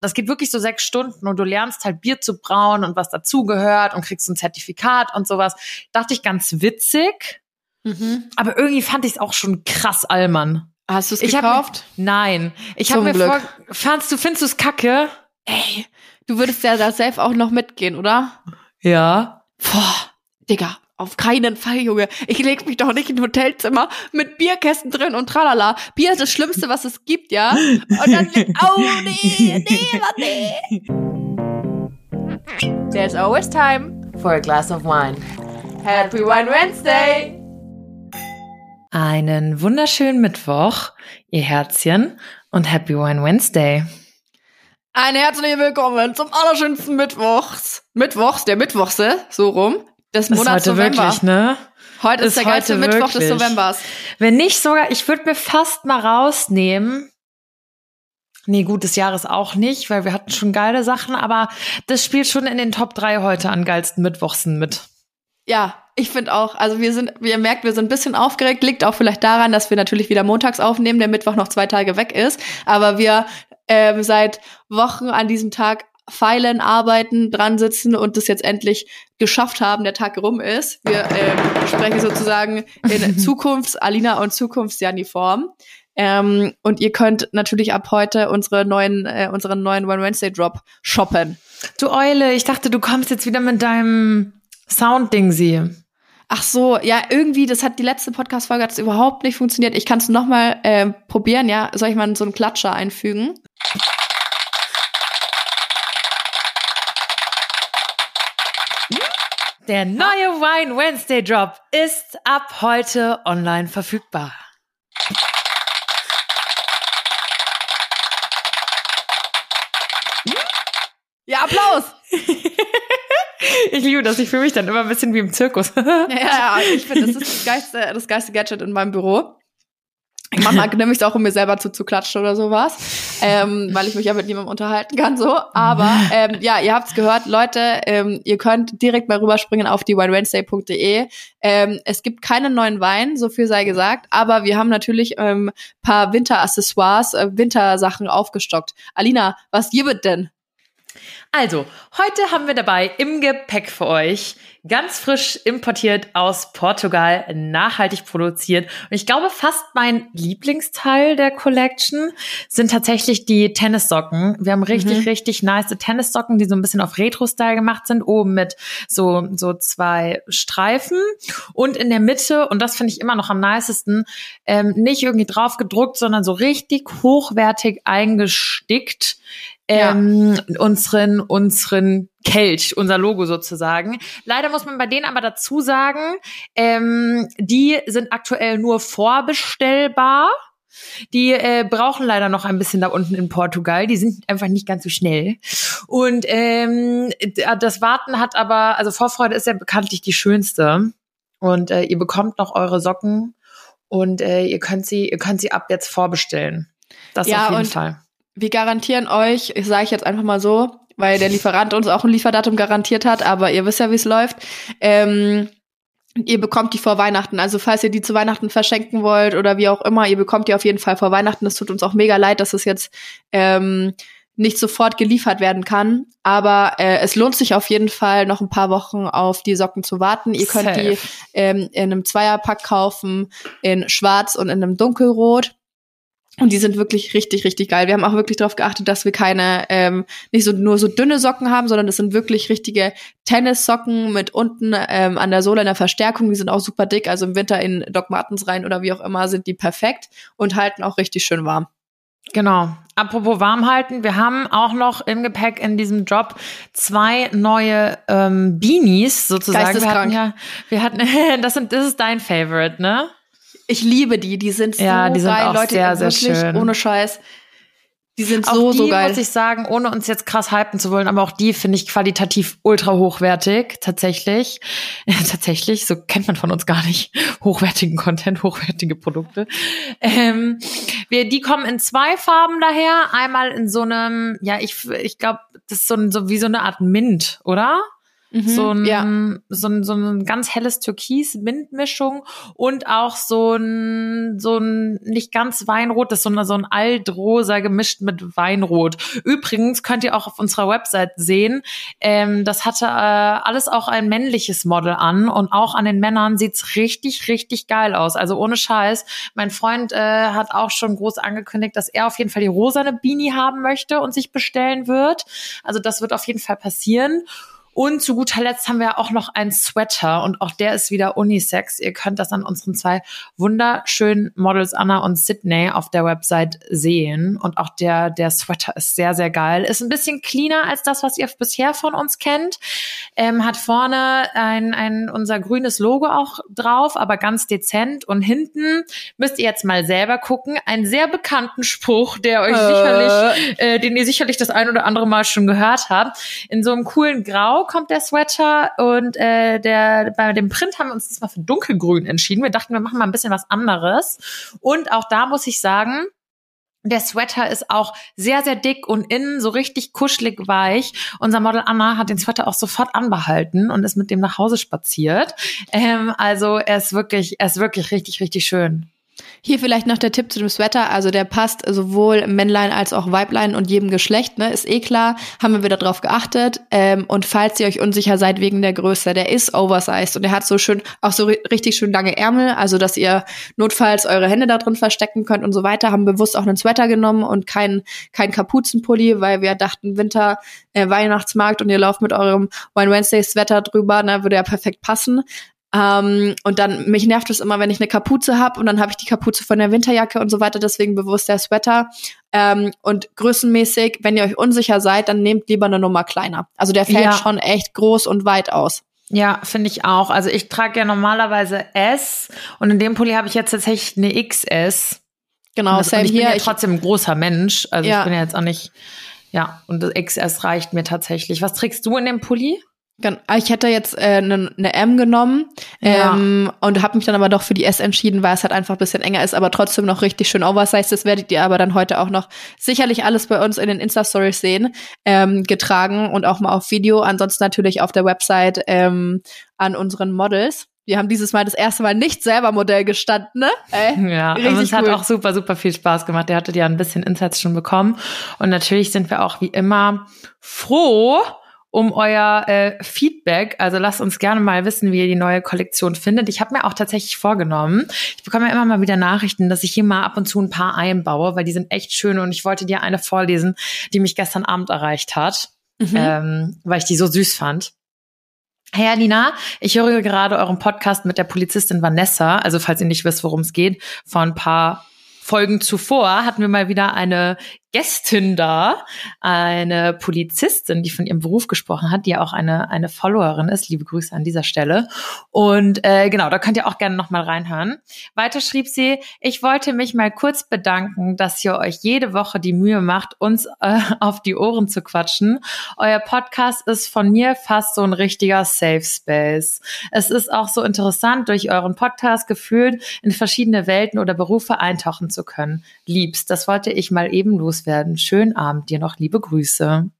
das geht wirklich so sechs Stunden und du lernst halt Bier zu brauen und was dazugehört und kriegst ein Zertifikat und sowas. Dachte ich ganz witzig. Mhm. Aber irgendwie fand ich es auch schon krass Allmann. Hast du es gekauft? Mir, nein. Ich habe mir Glück. vor, fandst du, findest du es kacke? Ey, du würdest ja da selbst auch noch mitgehen, oder? Ja. Boah, Digga, auf keinen Fall, Junge. Ich leg mich doch nicht in ein Hotelzimmer mit Bierkästen drin und tralala. Bier ist das Schlimmste, was es gibt, ja? Und dann, oh nee, nee, nee. There's always time for a glass of wine. Happy Wine Wednesday! Einen wunderschönen Mittwoch, ihr Herzchen, und Happy Wine Wednesday. Ein herzliches Willkommen zum allerschönsten Mittwochs. Mittwochs, der Mittwochse, so rum, des Monats ist heute November. Wirklich, ne? Heute ist, ist der geilste Mittwoch des Novembers. Wenn nicht sogar, ich würde mir fast mal rausnehmen. Nee, gut, des Jahres auch nicht, weil wir hatten schon geile Sachen, aber das spielt schon in den Top 3 heute an geilsten Mittwochsen mit. Ja, ich finde auch. Also wir sind, wie ihr merkt, wir sind ein bisschen aufgeregt. Liegt auch vielleicht daran, dass wir natürlich wieder montags aufnehmen, der Mittwoch noch zwei Tage weg ist. Aber wir ähm, seit Wochen an diesem Tag feilen, arbeiten, dran sitzen und das jetzt endlich geschafft haben, der Tag rum ist. Wir ähm, sprechen sozusagen in Zukunfts-Alina und Zukunfts-Janiform. Ähm, und ihr könnt natürlich ab heute unsere neuen, äh, unseren neuen One Wednesday Drop shoppen. Du Eule, ich dachte, du kommst jetzt wieder mit deinem Sound-Ding sie. Ach so, ja, irgendwie, das hat die letzte Podcast-Folge hat überhaupt nicht funktioniert. Ich kann es nochmal äh, probieren, ja. Soll ich mal so einen Klatscher einfügen? Der neue Wine Wednesday Drop ist ab heute online verfügbar. Ja, Applaus! Ich liebe das. Ich fühle mich dann immer ein bisschen wie im Zirkus. ja, ja, ich finde, das ist das geilste, das geilste Gadget in meinem Büro. Ich mache nämlich auch, um mir selber zuzuklatschen oder sowas, ähm, weil ich mich ja mit niemandem unterhalten kann, so. Aber ähm, ja, ihr habt's gehört, Leute, ähm, ihr könnt direkt mal rüberspringen auf die winewednesday.de. Ähm, es gibt keinen neuen Wein, so viel sei gesagt, aber wir haben natürlich ähm, paar Winteraccessoires, äh, Wintersachen aufgestockt. Alina, was gibt denn? Also, heute haben wir dabei im Gepäck für euch ganz frisch importiert aus Portugal, nachhaltig produziert. Und ich glaube, fast mein Lieblingsteil der Collection sind tatsächlich die Tennissocken. Wir haben richtig, mhm. richtig nice Tennissocken, die so ein bisschen auf Retro-Style gemacht sind, oben mit so, so zwei Streifen und in der Mitte, und das finde ich immer noch am nicesten, ähm, nicht irgendwie drauf gedruckt, sondern so richtig hochwertig eingestickt ähm, ja. unseren, unseren Kelch, unser Logo sozusagen. Leider muss man bei denen aber dazu sagen, ähm, die sind aktuell nur vorbestellbar. Die äh, brauchen leider noch ein bisschen da unten in Portugal. Die sind einfach nicht ganz so schnell. Und ähm, das Warten hat aber, also Vorfreude ist ja bekanntlich die schönste. Und äh, ihr bekommt noch eure Socken und äh, ihr könnt sie, ihr könnt sie ab jetzt vorbestellen. Das ja, auf jeden Fall wir garantieren euch, ich sage ich jetzt einfach mal so, weil der Lieferant uns auch ein Lieferdatum garantiert hat, aber ihr wisst ja, wie es läuft. Ähm, ihr bekommt die vor Weihnachten. Also falls ihr die zu Weihnachten verschenken wollt oder wie auch immer, ihr bekommt die auf jeden Fall vor Weihnachten. Es tut uns auch mega leid, dass es jetzt ähm, nicht sofort geliefert werden kann. Aber äh, es lohnt sich auf jeden Fall, noch ein paar Wochen auf die Socken zu warten. Ihr könnt Safe. die ähm, in einem Zweierpack kaufen, in Schwarz und in einem Dunkelrot. Und die sind wirklich richtig, richtig geil. Wir haben auch wirklich darauf geachtet, dass wir keine, ähm, nicht so nur so dünne Socken haben, sondern das sind wirklich richtige Tennissocken mit unten ähm, an der Sohle einer Verstärkung. Die sind auch super dick. Also im Winter in Doc Martens rein oder wie auch immer sind die perfekt und halten auch richtig schön warm. Genau. Apropos warm halten, wir haben auch noch im Gepäck in diesem Job zwei neue ähm, Beanies sozusagen. Wir hatten ja, wir hatten, das sind, das ist dein Favorite, ne? Ich liebe die, die sind so ja, die sind geil, Leute, sehr, sehr wirklich, schön. ohne Scheiß. Die sind auch so, die, so geil. muss ich sagen, ohne uns jetzt krass hypen zu wollen, aber auch die finde ich qualitativ ultra hochwertig, tatsächlich. tatsächlich, so kennt man von uns gar nicht. Hochwertigen Content, hochwertige Produkte. Ähm, wir, die kommen in zwei Farben daher. Einmal in so einem, ja, ich, ich glaube, das ist so, so wie so eine Art Mint, oder? Mhm, so, ein, ja. so, ein, so ein ganz helles Türkis-Mintmischung und auch so ein, so ein nicht ganz Weinrot, das ist so, eine, so ein Altrosa gemischt mit Weinrot. Übrigens könnt ihr auch auf unserer Website sehen, ähm, das hatte äh, alles auch ein männliches Model an und auch an den Männern sieht's richtig, richtig geil aus. Also ohne Scheiß. Mein Freund äh, hat auch schon groß angekündigt, dass er auf jeden Fall die rosane Beanie haben möchte und sich bestellen wird. Also das wird auf jeden Fall passieren. Und zu guter Letzt haben wir auch noch einen Sweater und auch der ist wieder Unisex. Ihr könnt das an unseren zwei wunderschönen Models Anna und Sydney auf der Website sehen. Und auch der, der Sweater ist sehr, sehr geil. Ist ein bisschen cleaner als das, was ihr bisher von uns kennt. Ähm, hat vorne ein, ein, unser grünes Logo auch drauf, aber ganz dezent. Und hinten müsst ihr jetzt mal selber gucken. Einen sehr bekannten Spruch, der euch äh. sicherlich, äh, den ihr sicherlich das ein oder andere Mal schon gehört habt. In so einem coolen Grau kommt der Sweater und äh, der bei dem Print haben wir uns diesmal für dunkelgrün entschieden. Wir dachten, wir machen mal ein bisschen was anderes. Und auch da muss ich sagen, der Sweater ist auch sehr, sehr dick und innen so richtig kuschelig weich. Unser Model Anna hat den Sweater auch sofort anbehalten und ist mit dem nach Hause spaziert. Ähm, also er ist wirklich, er ist wirklich richtig, richtig schön. Hier vielleicht noch der Tipp zu dem Sweater. Also der passt sowohl Männlein als auch Weiblein und jedem Geschlecht. Ne? Ist eh klar. Haben wir wieder drauf geachtet. Ähm, und falls ihr euch unsicher seid wegen der Größe, der ist oversized und der hat so schön, auch so richtig schön lange Ärmel. Also dass ihr notfalls eure Hände da drin verstecken könnt und so weiter. Haben bewusst auch einen Sweater genommen und kein, kein Kapuzenpulli, weil wir dachten, Winter, äh, Weihnachtsmarkt und ihr lauft mit eurem Wine Wednesday Sweater drüber, ne, würde ja perfekt passen. Ähm, und dann, mich nervt es immer, wenn ich eine Kapuze habe und dann habe ich die Kapuze von der Winterjacke und so weiter, deswegen bewusst der Sweater. Ähm, und größenmäßig, wenn ihr euch unsicher seid, dann nehmt lieber eine Nummer kleiner. Also der fällt ja. schon echt groß und weit aus. Ja, finde ich auch. Also ich trage ja normalerweise S und in dem Pulli habe ich jetzt tatsächlich eine XS. Genau, das, und ich bin ja trotzdem ein großer Mensch. Also ja. ich bin ja jetzt auch nicht, ja, und das XS reicht mir tatsächlich. Was trägst du in dem Pulli? Ah, ich hätte jetzt eine äh, ne M genommen ja. ähm, und habe mich dann aber doch für die S entschieden, weil es halt einfach ein bisschen enger ist, aber trotzdem noch richtig schön oversized. Das werdet ihr aber dann heute auch noch sicherlich alles bei uns in den Insta-Stories sehen, ähm, getragen und auch mal auf Video. Ansonsten natürlich auf der Website ähm, an unseren Models. Wir haben dieses Mal das erste Mal nicht selber Modell gestanden, ne? Ey, ja, aber es cool. hat auch super, super viel Spaß gemacht. Der hatte ja ein bisschen Insights schon bekommen. Und natürlich sind wir auch wie immer froh, um euer äh, Feedback. Also lasst uns gerne mal wissen, wie ihr die neue Kollektion findet. Ich habe mir auch tatsächlich vorgenommen, ich bekomme ja immer mal wieder Nachrichten, dass ich hier mal ab und zu ein paar einbaue, weil die sind echt schön und ich wollte dir eine vorlesen, die mich gestern Abend erreicht hat, mhm. ähm, weil ich die so süß fand. Hey Alina, ich höre gerade euren Podcast mit der Polizistin Vanessa, also falls ihr nicht wisst, worum es geht, vor ein paar Folgen zuvor hatten wir mal wieder eine Gästin da, eine Polizistin, die von ihrem Beruf gesprochen hat, die ja auch eine, eine Followerin ist. Liebe Grüße an dieser Stelle. Und äh, genau, da könnt ihr auch gerne nochmal reinhören. Weiter schrieb sie, ich wollte mich mal kurz bedanken, dass ihr euch jede Woche die Mühe macht, uns äh, auf die Ohren zu quatschen. Euer Podcast ist von mir fast so ein richtiger Safe Space. Es ist auch so interessant, durch euren Podcast gefühlt in verschiedene Welten oder Berufe eintauchen zu können. Liebst, das wollte ich mal eben los loswerden. Schönen Abend dir noch, liebe Grüße.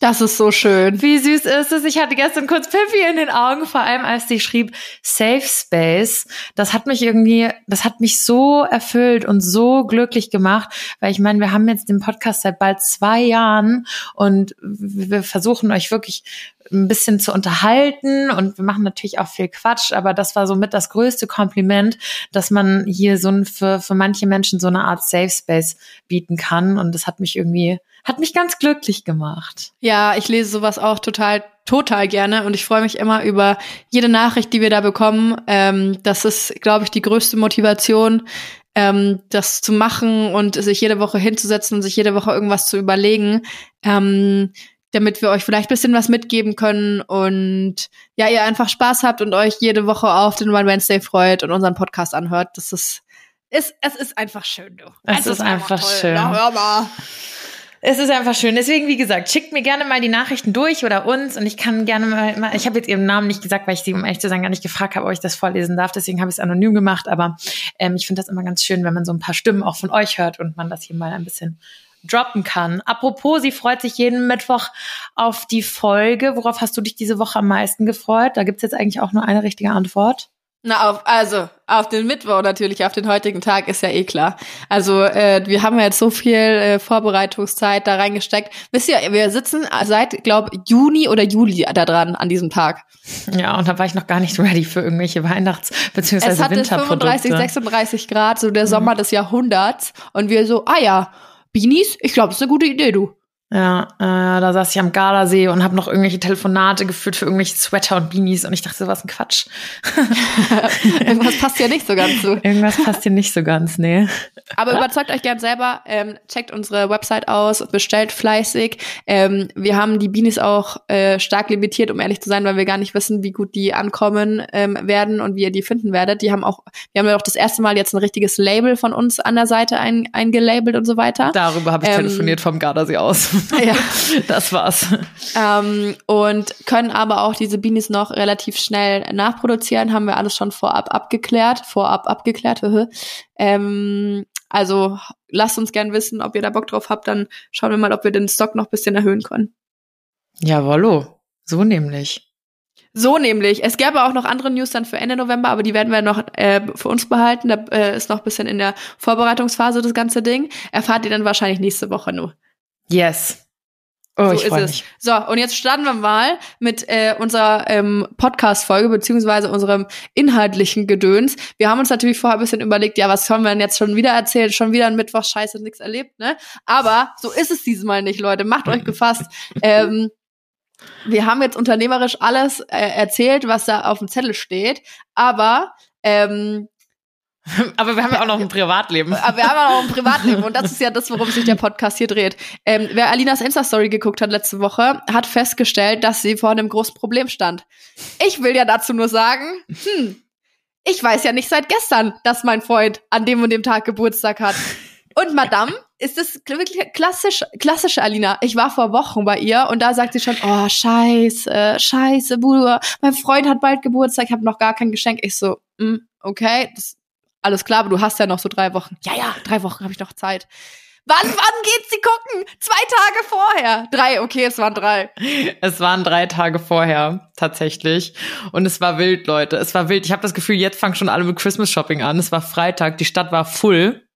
Das ist so schön. Wie süß ist es? Ich hatte gestern kurz Pippi in den Augen, vor allem als sie schrieb Safe Space. Das hat mich irgendwie, das hat mich so erfüllt und so glücklich gemacht, weil ich meine, wir haben jetzt den Podcast seit bald zwei Jahren und wir versuchen euch wirklich ein bisschen zu unterhalten und wir machen natürlich auch viel Quatsch, aber das war somit das größte Kompliment, dass man hier so ein, für, für manche Menschen so eine Art Safe Space bieten kann und das hat mich irgendwie hat mich ganz glücklich gemacht. Ja, ich lese sowas auch total, total gerne und ich freue mich immer über jede Nachricht, die wir da bekommen. Ähm, das ist, glaube ich, die größte Motivation, ähm, das zu machen und sich jede Woche hinzusetzen und sich jede Woche irgendwas zu überlegen. Ähm, damit wir euch vielleicht bisschen was mitgeben können und ja, ihr einfach Spaß habt und euch jede Woche auf den One Wednesday freut und unseren Podcast anhört. Das ist, ist es ist einfach schön, du. Es, es ist, ist, einfach, einfach schön. Na, hör mal. Es ist einfach schön. Deswegen, wie gesagt, schickt mir gerne mal die Nachrichten durch oder uns und ich kann gerne mal, ich habe jetzt ihren Namen nicht gesagt, weil ich sie, um ehrlich zu sein, gar nicht gefragt habe, ob ich das vorlesen darf. Deswegen habe ich es anonym gemacht. Aber ähm, ich finde das immer ganz schön, wenn man so ein paar Stimmen auch von euch hört und man das hier mal ein bisschen droppen kann. Apropos, sie freut sich jeden Mittwoch auf die Folge. Worauf hast du dich diese Woche am meisten gefreut? Da gibt's jetzt eigentlich auch nur eine richtige Antwort. Na, auf, also, auf den Mittwoch natürlich, auf den heutigen Tag ist ja eh klar. Also, äh, wir haben ja jetzt so viel äh, Vorbereitungszeit da reingesteckt. Wisst ihr, wir sitzen seit, glaub, Juni oder Juli da dran an diesem Tag. Ja, und da war ich noch gar nicht ready für irgendwelche Weihnachts- bzw. Es hatte Winterprodukte. 35, 36 Grad, so der Sommer des Jahrhunderts. Und wir so, ah ja, Beanies, ich glaube, das ist eine gute Idee, du. Ja, äh, da saß ich am Gardasee und habe noch irgendwelche Telefonate geführt für irgendwelche Sweater und Beanies und ich dachte, so was ein Quatsch. Irgendwas passt ja nicht so ganz so. Irgendwas passt hier nicht so ganz, nee. Aber überzeugt euch gern selber, ähm, checkt unsere Website aus, bestellt fleißig. Ähm, wir haben die Beanies auch äh, stark limitiert, um ehrlich zu sein, weil wir gar nicht wissen, wie gut die ankommen ähm, werden und wie ihr die finden werdet. Die haben auch, wir haben ja auch das erste Mal jetzt ein richtiges Label von uns an der Seite ein, eingelabelt und so weiter. Darüber habe ich Ähm, telefoniert vom Gardasee aus. Ja. Das war's. Ähm, und können aber auch diese Beanies noch relativ schnell nachproduzieren, haben wir alles schon vorab abgeklärt, vorab abgeklärt. ähm, also lasst uns gern wissen, ob ihr da Bock drauf habt, dann schauen wir mal, ob wir den Stock noch ein bisschen erhöhen können. Jawollo. So nämlich. So nämlich. Es gäbe auch noch andere News dann für Ende November, aber die werden wir noch äh, für uns behalten. Da äh, ist noch ein bisschen in der Vorbereitungsphase das ganze Ding. Erfahrt ihr dann wahrscheinlich nächste Woche nur. Yes. Oh, so ich ist es. mich. So, und jetzt starten wir mal mit äh, unserer ähm, Podcast-Folge, beziehungsweise unserem inhaltlichen Gedöns. Wir haben uns natürlich vorher ein bisschen überlegt, ja, was können wir denn jetzt schon wieder erzählen? Schon wieder ein Mittwoch, scheiße, nichts erlebt, ne? Aber so ist es diesmal nicht, Leute. Macht euch gefasst. ähm, wir haben jetzt unternehmerisch alles äh, erzählt, was da auf dem Zettel steht, aber ähm, Aber wir haben ja auch noch ein Privatleben. aber wir haben ja auch ein Privatleben und das ist ja das, worum sich der Podcast hier dreht. Ähm, wer Alinas Insta-Story geguckt hat letzte Woche, hat festgestellt, dass sie vor einem großen Problem stand. Ich will ja dazu nur sagen, hm, ich weiß ja nicht seit gestern, dass mein Freund an dem und dem Tag Geburtstag hat. Und Madame ist das wirklich klassisch, klassische Alina. Ich war vor Wochen bei ihr und da sagt sie schon, oh, scheiße, scheiße, Bruder, mein Freund hat bald Geburtstag, ich habe noch gar kein Geschenk. Ich so, hm, okay, das, alles klar, aber du hast ja noch so drei Wochen. Ja, ja, drei Wochen habe ich noch Zeit. Wann, wann geht sie gucken? Zwei Tage vorher. Drei, okay, es waren drei. Es waren drei Tage vorher, tatsächlich. Und es war wild, Leute. Es war wild. Ich habe das Gefühl, jetzt fangen schon alle mit Christmas Shopping an. Es war Freitag, die Stadt war full.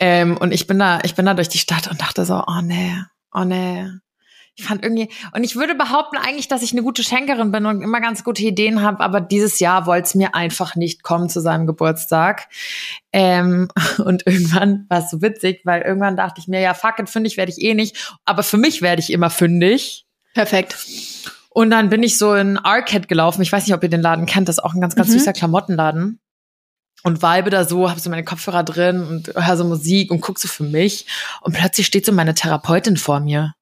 Ähm, und ich bin da, ich bin da durch die Stadt und dachte so, oh nee, oh nee. Ich fand irgendwie, und ich würde behaupten eigentlich, dass ich eine gute Schenkerin bin und immer ganz gute Ideen habe, aber dieses Jahr wollte es mir einfach nicht kommen zu seinem Geburtstag. Ähm, und irgendwann war es so witzig, weil irgendwann dachte ich mir, ja, fuck it, fündig werde ich eh nicht, aber für mich werde ich immer fündig. Perfekt. Und dann bin ich so in Arcade gelaufen. Ich weiß nicht, ob ihr den Laden kennt. Das ist auch ein ganz, ganz Mhm. süßer Klamottenladen. Und vibe da so, habe so meine Kopfhörer drin und höre so Musik und guck so für mich. Und plötzlich steht so meine Therapeutin vor mir.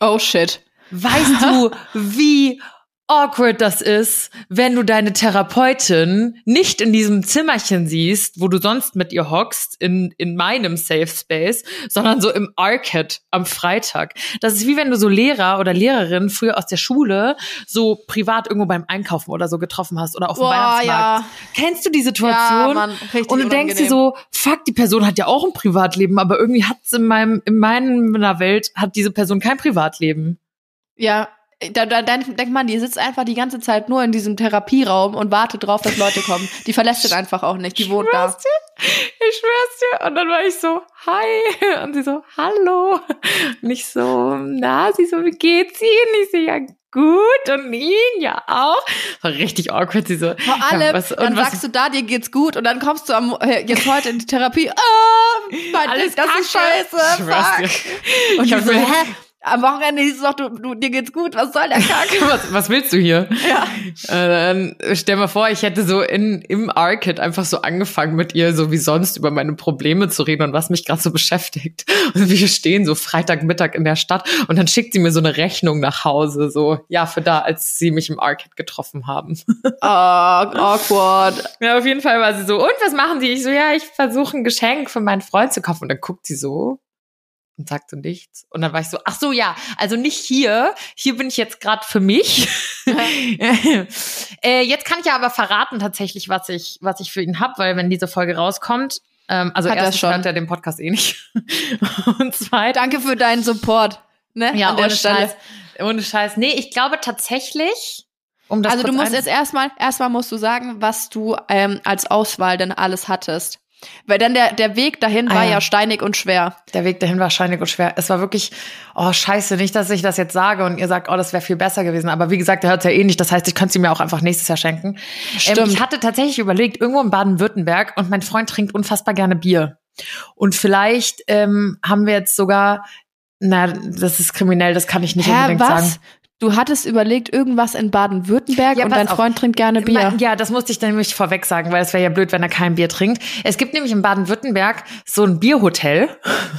Oh shit. Weißt du, wie awkward das ist, wenn du deine Therapeutin nicht in diesem Zimmerchen siehst, wo du sonst mit ihr hockst, in, in meinem Safe Space, sondern so im Arcade am Freitag. Das ist wie wenn du so Lehrer oder Lehrerin früher aus der Schule so privat irgendwo beim Einkaufen oder so getroffen hast oder auf dem Boah, Weihnachtsmarkt. ja. Kennst du die Situation? Ja, Mann, richtig und du denkst dir so, fuck, die Person hat ja auch ein Privatleben, aber irgendwie hat's in meinem, in meiner Welt hat diese Person kein Privatleben. Ja, da, da dann denkt man, die sitzt einfach die ganze Zeit nur in diesem Therapieraum und wartet drauf, dass Leute kommen. Die verlässt den einfach auch nicht. Die wohnt da. dir, ich schwör's dir. Und dann war ich so, hi. Und sie so, hallo. Und ich so, na, sie so, wie geht's Ihnen? Ich so, ja, gut. Und Ihnen ja auch. War richtig awkward. Sie so, Vor allem, ja, was, dann was, sagst du da, dir geht's gut und dann kommst du am, äh, jetzt heute in die Therapie. Ah, mein alles das ist Kacke. scheiße. Ich schwör's Fuck. dir. Und Ich so, hä? Am Wochenende hieß es doch, du, du, dir geht's gut, was soll der Kack? was, was willst du hier? ja. Äh, dann stell mal vor, ich hätte so in, im Arcade einfach so angefangen mit ihr, so wie sonst über meine Probleme zu reden und was mich gerade so beschäftigt. Und wir stehen so Freitagmittag in der Stadt und dann schickt sie mir so eine Rechnung nach Hause, so, ja, für da, als sie mich im Arcade getroffen haben. Oh, awkward. Ja, auf jeden Fall war sie so, und was machen Sie? Ich so, ja, ich versuche ein Geschenk für meinen Freund zu kaufen. Und dann guckt sie so und sagt so nichts. Und dann war ich so, ach so, ja, also nicht hier. Hier bin ich jetzt gerade für mich. äh, jetzt kann ich ja aber verraten tatsächlich, was ich, was ich für ihn hab, weil wenn diese Folge rauskommt, Ähm, also Hat er erstens hört er den Podcast eh nicht. Und zweitens, Danke für deinen Support. Ne? ja, ohne Stelle. Scheiß. Ohne Scheiß. Nee, ich glaube tatsächlich, um das Also du musst jetzt erstmal, erstmal musst du sagen, was du ähm, als Auswahl denn alles hattest. Weil dann der, der Weg dahin Ah, war ja. ja steinig und schwer. Der Weg dahin war scheinig und schwer. Es war wirklich, oh scheiße, nicht, dass ich das jetzt sage und ihr sagt, oh, das wäre viel besser gewesen. Aber wie gesagt, er hört ja eh nicht. Das heißt, ich könnte sie mir auch einfach nächstes Jahr schenken. Ähm, ich hatte tatsächlich überlegt, irgendwo in Baden-Württemberg und mein Freund trinkt unfassbar gerne Bier. Und vielleicht ähm, haben wir jetzt sogar, na, das ist kriminell, das kann ich nicht Hä, unbedingt was? sagen. Du hattest überlegt, irgendwas in Baden-Württemberg Ja, und dein auf. Freund trinkt gerne Bier. Ja, das musste ich nämlich vorweg sagen, weil es wäre ja blöd, wenn er kein Bier trinkt. Es gibt nämlich in Baden-Württemberg so ein Bierhotel.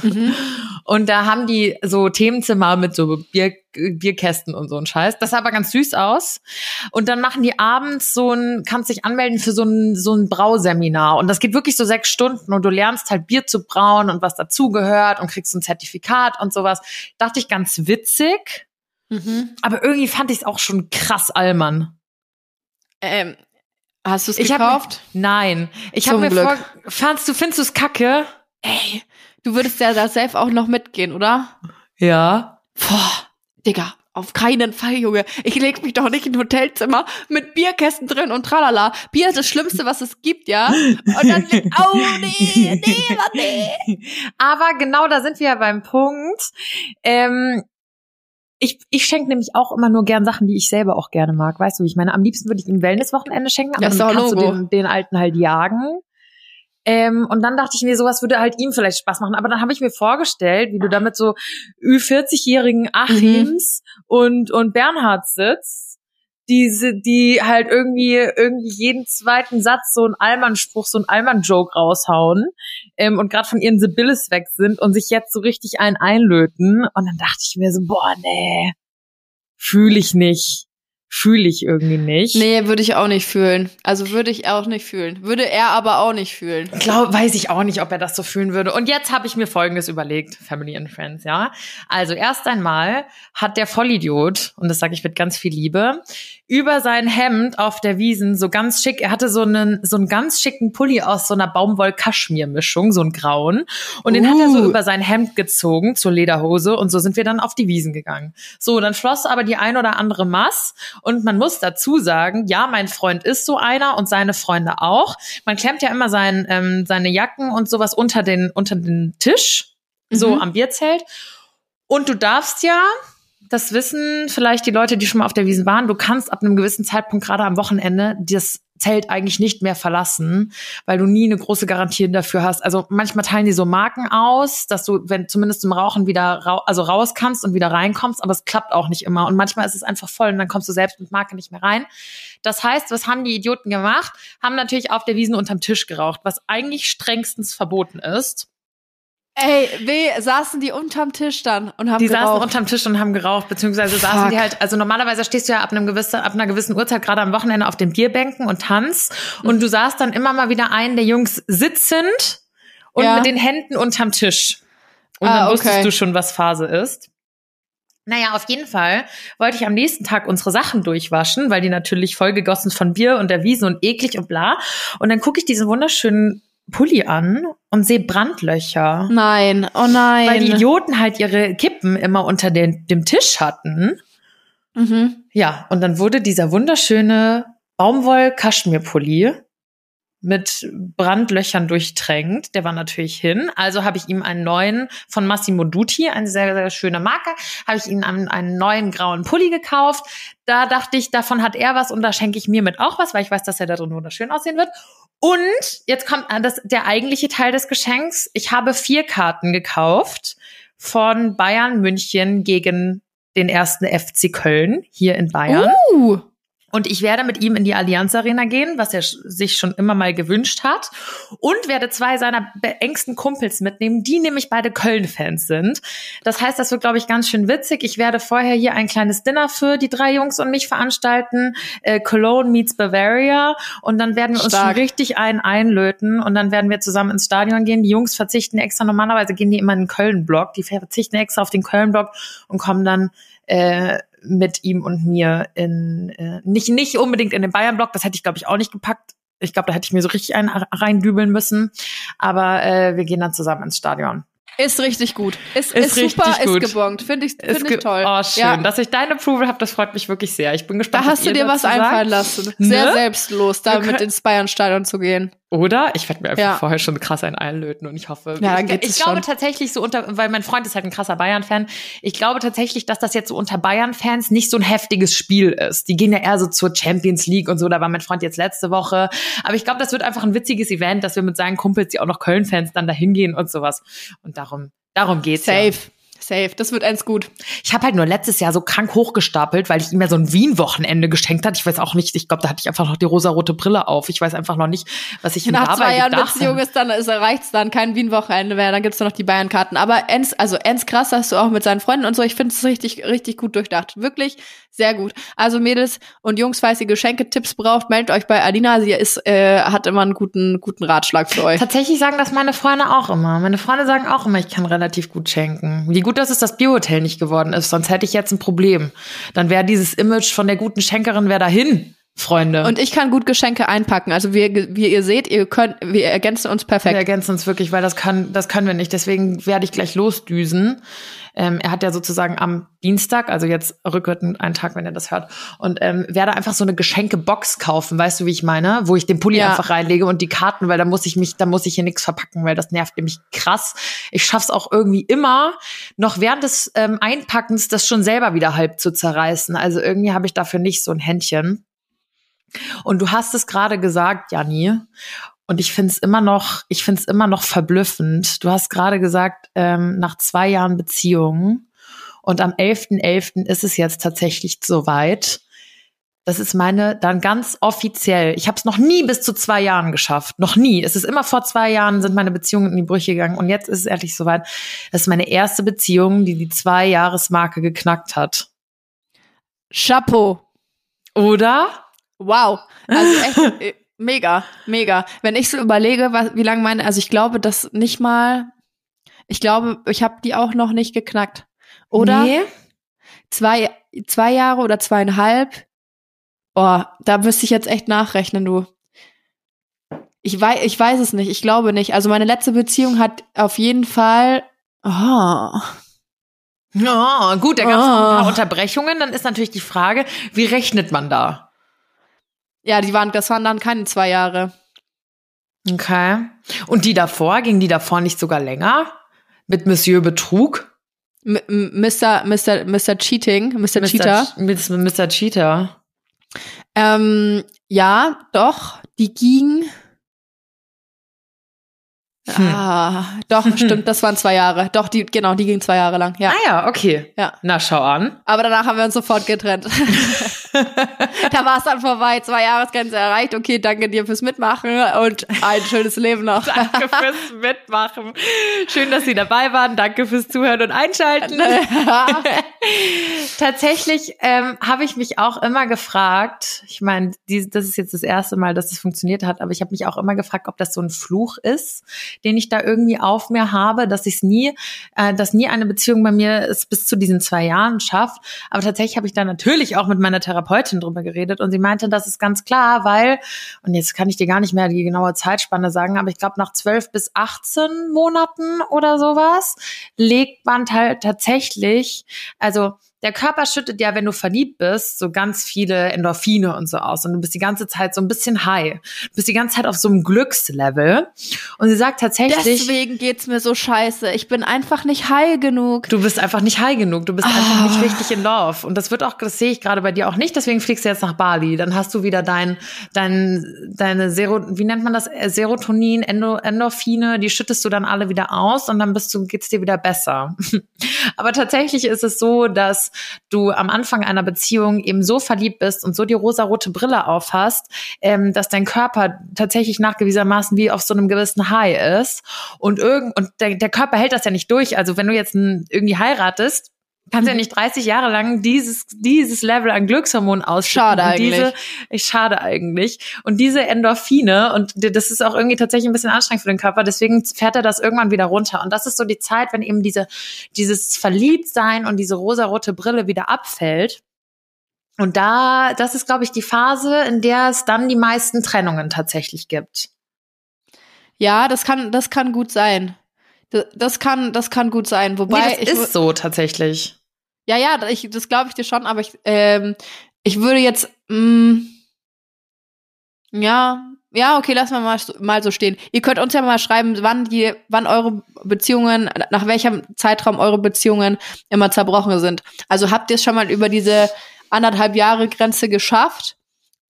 Mhm. Und da haben die so Themenzimmer mit so Bier, Bierkästen und so ein Scheiß. Das sah aber ganz süß aus. Und dann machen die abends so ein, kannst dich anmelden für so ein, so ein Brauseminar. Und das geht wirklich so sechs Stunden und du lernst halt Bier zu brauen und was dazugehört und kriegst so ein Zertifikat und sowas. Dachte ich ganz witzig. Mhm. Aber irgendwie fand ich es auch schon krass Allmann. Ähm, hast du es Ich hab gekauft? Nein. Ich habe mir Glück. vor, fandst du, findest du es kacke? Ey, du würdest ja da selbst auch noch mitgehen, oder? Ja. Boah, Digga, auf keinen Fall, Junge. Ich leg mich doch nicht in ein Hotelzimmer mit Bierkästen drin und tralala. Bier ist das Schlimmste, was es gibt, ja? Und dann, oh nee, nee, nee. Aber genau da sind wir ja beim Punkt. Ähm, ich, ich schenke nämlich auch immer nur gern Sachen, die ich selber auch gerne mag. Weißt du, wie ich meine? Am liebsten würde ich ihm Wellnesswochenende schenken, aber ist dann kannst du den, den alten halt jagen. Ähm, und dann dachte ich mir, sowas würde halt ihm vielleicht Spaß machen. Aber dann habe ich mir vorgestellt, wie du da mit so Ü40-jährigen Achims und, und Bernhard sitzt, diese, die halt irgendwie, irgendwie jeden zweiten Satz so einen Allmann-Spruch, so einen Allmann-Joke raushauen ähm, und gerade von ihren Sibylles weg sind und sich jetzt so richtig einen einlöten. Und dann dachte ich mir so, boah, nee, fühle ich nicht. Fühle ich irgendwie nicht. Nee, würde ich auch nicht fühlen. Also würde ich auch nicht fühlen. Würde er aber auch nicht fühlen. Glaub, weiß ich auch nicht, ob er das so fühlen würde. Und jetzt habe ich mir Folgendes überlegt, Family and Friends, ja. Also erst einmal hat der Vollidiot, und das sage ich mit ganz viel Liebe, über sein Hemd auf der Wiesen so ganz schick, er hatte so einen, so einen ganz schicken Pulli aus so einer Baumwoll-Kaschmir-Mischung, so einen grauen. Und den hat er so Uh. über sein Hemd gezogen zur Lederhose und so sind wir dann auf die Wiesen gegangen. So, dann floss aber die ein oder andere Mass und man muss dazu sagen, ja, mein Freund ist so einer und seine Freunde auch. Man klemmt ja immer sein, ähm, seine Jacken und sowas unter den, unter den Tisch, so Mhm. am Bierzelt. Und du darfst ja, das wissen vielleicht die Leute, die schon mal auf der Wiesen waren, du kannst ab einem gewissen Zeitpunkt, gerade am Wochenende, das Zelt eigentlich nicht mehr verlassen, weil du nie eine große Garantie dafür hast. Also manchmal teilen die so Marken aus, dass du, wenn zumindest zum Rauchen wieder rau also raus kannst und wieder reinkommst, aber es klappt auch nicht immer. Und manchmal ist es einfach voll und dann kommst du selbst mit Marke nicht mehr rein. Das heißt, was haben die Idioten gemacht? Haben natürlich auf der Wiesen unterm Tisch geraucht, was eigentlich strengstens verboten ist. Ey, weh, saßen die unterm Tisch dann und haben Die geraucht. saßen unterm Tisch und haben geraucht, beziehungsweise saßen Fuck. die halt, also normalerweise stehst du ja ab einem gewissen, ab einer gewissen Uhrzeit gerade am Wochenende auf den Bierbänken und tanzt Mhm. und du sahst dann immer mal wieder einen der Jungs sitzend und Ja. mit den Händen unterm Tisch. Und Ah, dann wusstest okay. du schon, was Phase ist. Naja, auf jeden Fall wollte ich am nächsten Tag unsere Sachen durchwaschen, weil die natürlich vollgegossen von Bier und der Wiese und eklig und bla. Und dann gucke ich diesen wunderschönen Pulli an und sehe Brandlöcher. Nein, oh nein. Weil die Idioten halt ihre Kippen immer unter den, dem Tisch hatten. mhm. Ja, und dann wurde dieser wunderschöne Baumwoll-Kaschmir-Pulli mit Brandlöchern durchtränkt. Der war natürlich hin. Also habe ich ihm einen neuen von Massimo Dutti, eine sehr, sehr schöne Marke, habe ich ihm einen, einen neuen grauen Pulli gekauft. Da dachte ich, davon hat er was und da schenke ich mir mit auch was, weil ich weiß, dass er da drin wunderschön aussehen wird. Und jetzt kommt das, der eigentliche Teil des Geschenks. Ich habe vier Karten gekauft von Bayern München gegen den ersten FC Köln hier in Bayern. Uh. Und ich werde mit ihm in die Allianz Arena gehen, was er sich schon immer mal gewünscht hat. Und werde zwei seiner engsten Kumpels mitnehmen, die nämlich beide Köln-Fans sind. Das heißt, das wird, glaube ich, ganz schön witzig. Ich werde vorher hier ein kleines Dinner für die drei Jungs und mich veranstalten. Äh, Cologne meets Bavaria. Und dann werden wir uns Stark. schon richtig einen einlöten. Und dann werden wir zusammen ins Stadion gehen. Die Jungs verzichten extra, normalerweise gehen die immer in den Köln-Block. Die verzichten extra auf den Köln-Block und kommen dann äh, mit ihm und mir in äh, nicht nicht unbedingt in den Bayern Block, das hätte ich glaube ich auch nicht gepackt. ich glaube, da hätte ich mir so richtig einen reindübeln müssen. Aber äh, wir gehen dann zusammen ins Stadion. Ist richtig gut. Ist, ist, ist super, gut. ist gebongt. Finde ich, find ich toll. Oh, schön. Ja. Dass ich deine Approval habe, das freut mich wirklich sehr. Ich bin gespannt. Da hast du dir was einfallen lassen. Sehr ne? selbstlos, damit ins Bayern-Stadion zu gehen. Oder? Ich werde mir einfach ja. vorher schon krass ein einlöten und ich hoffe. Ja, ich, ich glaube schon. tatsächlich so unter, weil mein Freund ist halt ein krasser Bayern-Fan. Ich glaube tatsächlich, dass das jetzt so unter Bayern-Fans nicht so ein heftiges Spiel ist. Die gehen ja eher so zur Champions League und so. Da war mein Freund jetzt letzte Woche. Aber ich glaube, das wird einfach ein witziges Event, dass wir mit seinen Kumpels, die auch noch Köln-Fans, dann da hingehen und sowas. Und darum, darum geht's. Safe. Ja. Safe, das wird eins gut. Ich habe halt nur letztes Jahr so krank hochgestapelt, weil ich ihm ja so ein Wien-Wochenende geschenkt hat. Ich weiß auch nicht, ich glaube, da hatte ich einfach noch die rosarote Brille auf. Ich weiß einfach noch nicht, was ich ihm Nach dabei zwei Jahren Beziehung ist dann ist, reicht's dann kein Wien-Wochenende mehr. Dann gibt's noch die Bayern-Karten. Aber ens, also ens krass, dass du auch mit seinen Freunden und so. Ich finde es richtig, richtig gut durchdacht. Wirklich sehr gut. Also Mädels und Jungs, falls ihr Geschenketipps braucht, meldet euch bei Alina. Sie ist, äh, hat immer einen guten, guten Ratschlag für euch. Tatsächlich sagen das meine Freunde auch immer. Meine Freunde sagen auch immer, ich kann relativ gut schenken. Wie gut, dass es das Biohotel nicht geworden ist, sonst hätte ich jetzt ein Problem. Dann wäre dieses Image von der guten Schenkerin wäre dahin. Freunde. Und ich kann gut Geschenke einpacken. Also wie, wie ihr seht, ihr könnt, wir ergänzen uns perfekt. Wir ergänzen uns wirklich, weil das kann, das können wir nicht. Deswegen werde ich gleich losdüsen. Ähm, er hat ja sozusagen am Dienstag, also jetzt rückwärtend einen Tag, wenn er das hört, und ähm, werde einfach so eine Geschenkebox kaufen, weißt du, wie ich meine? Wo ich den Pulli ja. einfach reinlege und die Karten, weil da muss ich mich, da muss ich hier nichts verpacken, weil das nervt nämlich krass. Ich schaff's auch irgendwie immer, noch während des ähm, Einpackens das schon selber wieder halb zu zerreißen. Also irgendwie habe ich dafür nicht so ein Händchen. Und du hast es gerade gesagt, Janni. Und ich finde es immer noch, ich finde es immer noch verblüffend. Du hast gerade gesagt, ähm, nach zwei Jahren Beziehung und am 11.11. .11. ist es jetzt tatsächlich soweit. Das ist meine dann ganz offiziell. Ich habe es noch nie bis zu zwei Jahren geschafft. Noch nie. Es ist immer vor zwei Jahren sind meine Beziehungen in die Brüche gegangen. Und jetzt ist es ehrlich soweit. Das ist meine erste Beziehung, die die Zwei-Jahres-Marke geknackt hat. Chapeau. Oder? Wow. Also echt äh, mega, mega. Wenn ich so überlege, was, wie lange meine, also ich glaube, das nicht mal, ich glaube, ich habe die auch noch nicht geknackt. Oder? Nee. Zwei, zwei Jahre oder zweieinhalb. Oh, da müsste ich jetzt echt nachrechnen, du. Ich weiß, ich weiß es nicht. Ich glaube nicht. Also meine letzte Beziehung hat auf jeden Fall. Oh. Oh, gut, da gab es oh. ein paar Unterbrechungen. Dann ist natürlich die Frage, wie rechnet man da? Ja, die waren, das waren dann keine zwei Jahre. Okay. Und die davor, ging die davor nicht sogar länger? Mit Monsieur Betrug? M Mr. Mr. Mr. Cheating, Mr. Mr. Cheater. Mr. Cheater. Ähm, ja, doch, die ging. Hm. Ah, doch, stimmt, das waren zwei Jahre. Doch, die, genau, die ging zwei Jahre lang, ja. Ah ja, okay. Ja. Na, schau an. Aber danach haben wir uns sofort getrennt. da war es dann vorbei, zwei Jahresgrenze erreicht. Okay, danke dir fürs Mitmachen und ein schönes Leben noch. danke fürs Mitmachen. Schön, dass Sie dabei waren. Danke fürs Zuhören und Einschalten. Tatsächlich ähm, habe ich mich auch immer gefragt, ich meine, das ist jetzt das erste Mal, dass es funktioniert hat, aber ich habe mich auch immer gefragt, ob das so ein Fluch ist, den ich da irgendwie auf mir habe, dass ich es nie, äh, dass nie eine Beziehung bei mir es bis zu diesen zwei Jahren schafft. Aber tatsächlich habe ich da natürlich auch mit meiner Therapeutin drüber geredet und sie meinte, das ist ganz klar, weil, und jetzt kann ich dir gar nicht mehr die genaue Zeitspanne sagen, aber ich glaube, nach zwölf bis 18 Monaten oder sowas legt man halt tatsächlich, also der Körper schüttet ja, wenn du verliebt bist, so ganz viele Endorphine und so aus. Und du bist die ganze Zeit so ein bisschen high. Du bist die ganze Zeit auf so einem Glückslevel. Und sie sagt tatsächlich. Deswegen geht's mir so scheiße. Ich bin einfach nicht high genug. Du bist einfach nicht high genug. Du bist oh. einfach nicht richtig in Love. Und das wird auch, das sehe ich gerade bei dir auch nicht. Deswegen fliegst du jetzt nach Bali. Dann hast du wieder dein, dein, deine Sero, wie nennt man das? Serotonin, Endo, Endorphine. Die schüttest du dann alle wieder aus und dann bist du, geht's dir wieder besser. Aber tatsächlich ist es so, du am Anfang einer Beziehung eben so verliebt bist und so die rosarote Brille aufhast, ähm, dass dein Körper tatsächlich nachgewiesenermaßen wie auf so einem gewissen High ist. Und irgend, und der, der Körper hält das ja nicht durch. Also wenn du jetzt ein, irgendwie heiratest, kannst ja mhm. nicht 30 Jahre lang dieses, dieses Level an Glückshormon ausschütten. Schade eigentlich. Diese, ich schade eigentlich. Und diese Endorphine, und das ist auch irgendwie tatsächlich ein bisschen anstrengend für den Körper, deswegen fährt er das irgendwann wieder runter. Und das ist so die Zeit, wenn eben diese, dieses Verliebtsein und diese rosarote Brille wieder abfällt Und da, das ist, glaube ich, die Phase, in der es dann die meisten Trennungen tatsächlich gibt. Ja, das kann, das kann gut sein. Das kann, das kann gut sein. Wobei nee, das ich, ist so tatsächlich. Ja, ja, ich, das glaube ich dir schon, aber ich, ähm, ich würde jetzt, mh, mm, ja, ja, okay, lassen wir mal, mal so stehen. Ihr könnt uns ja mal schreiben, wann die, wann eure Beziehungen, nach welchem Zeitraum eure Beziehungen immer zerbrochen sind. Also habt ihr es schon mal über diese anderthalb Jahre Grenze geschafft?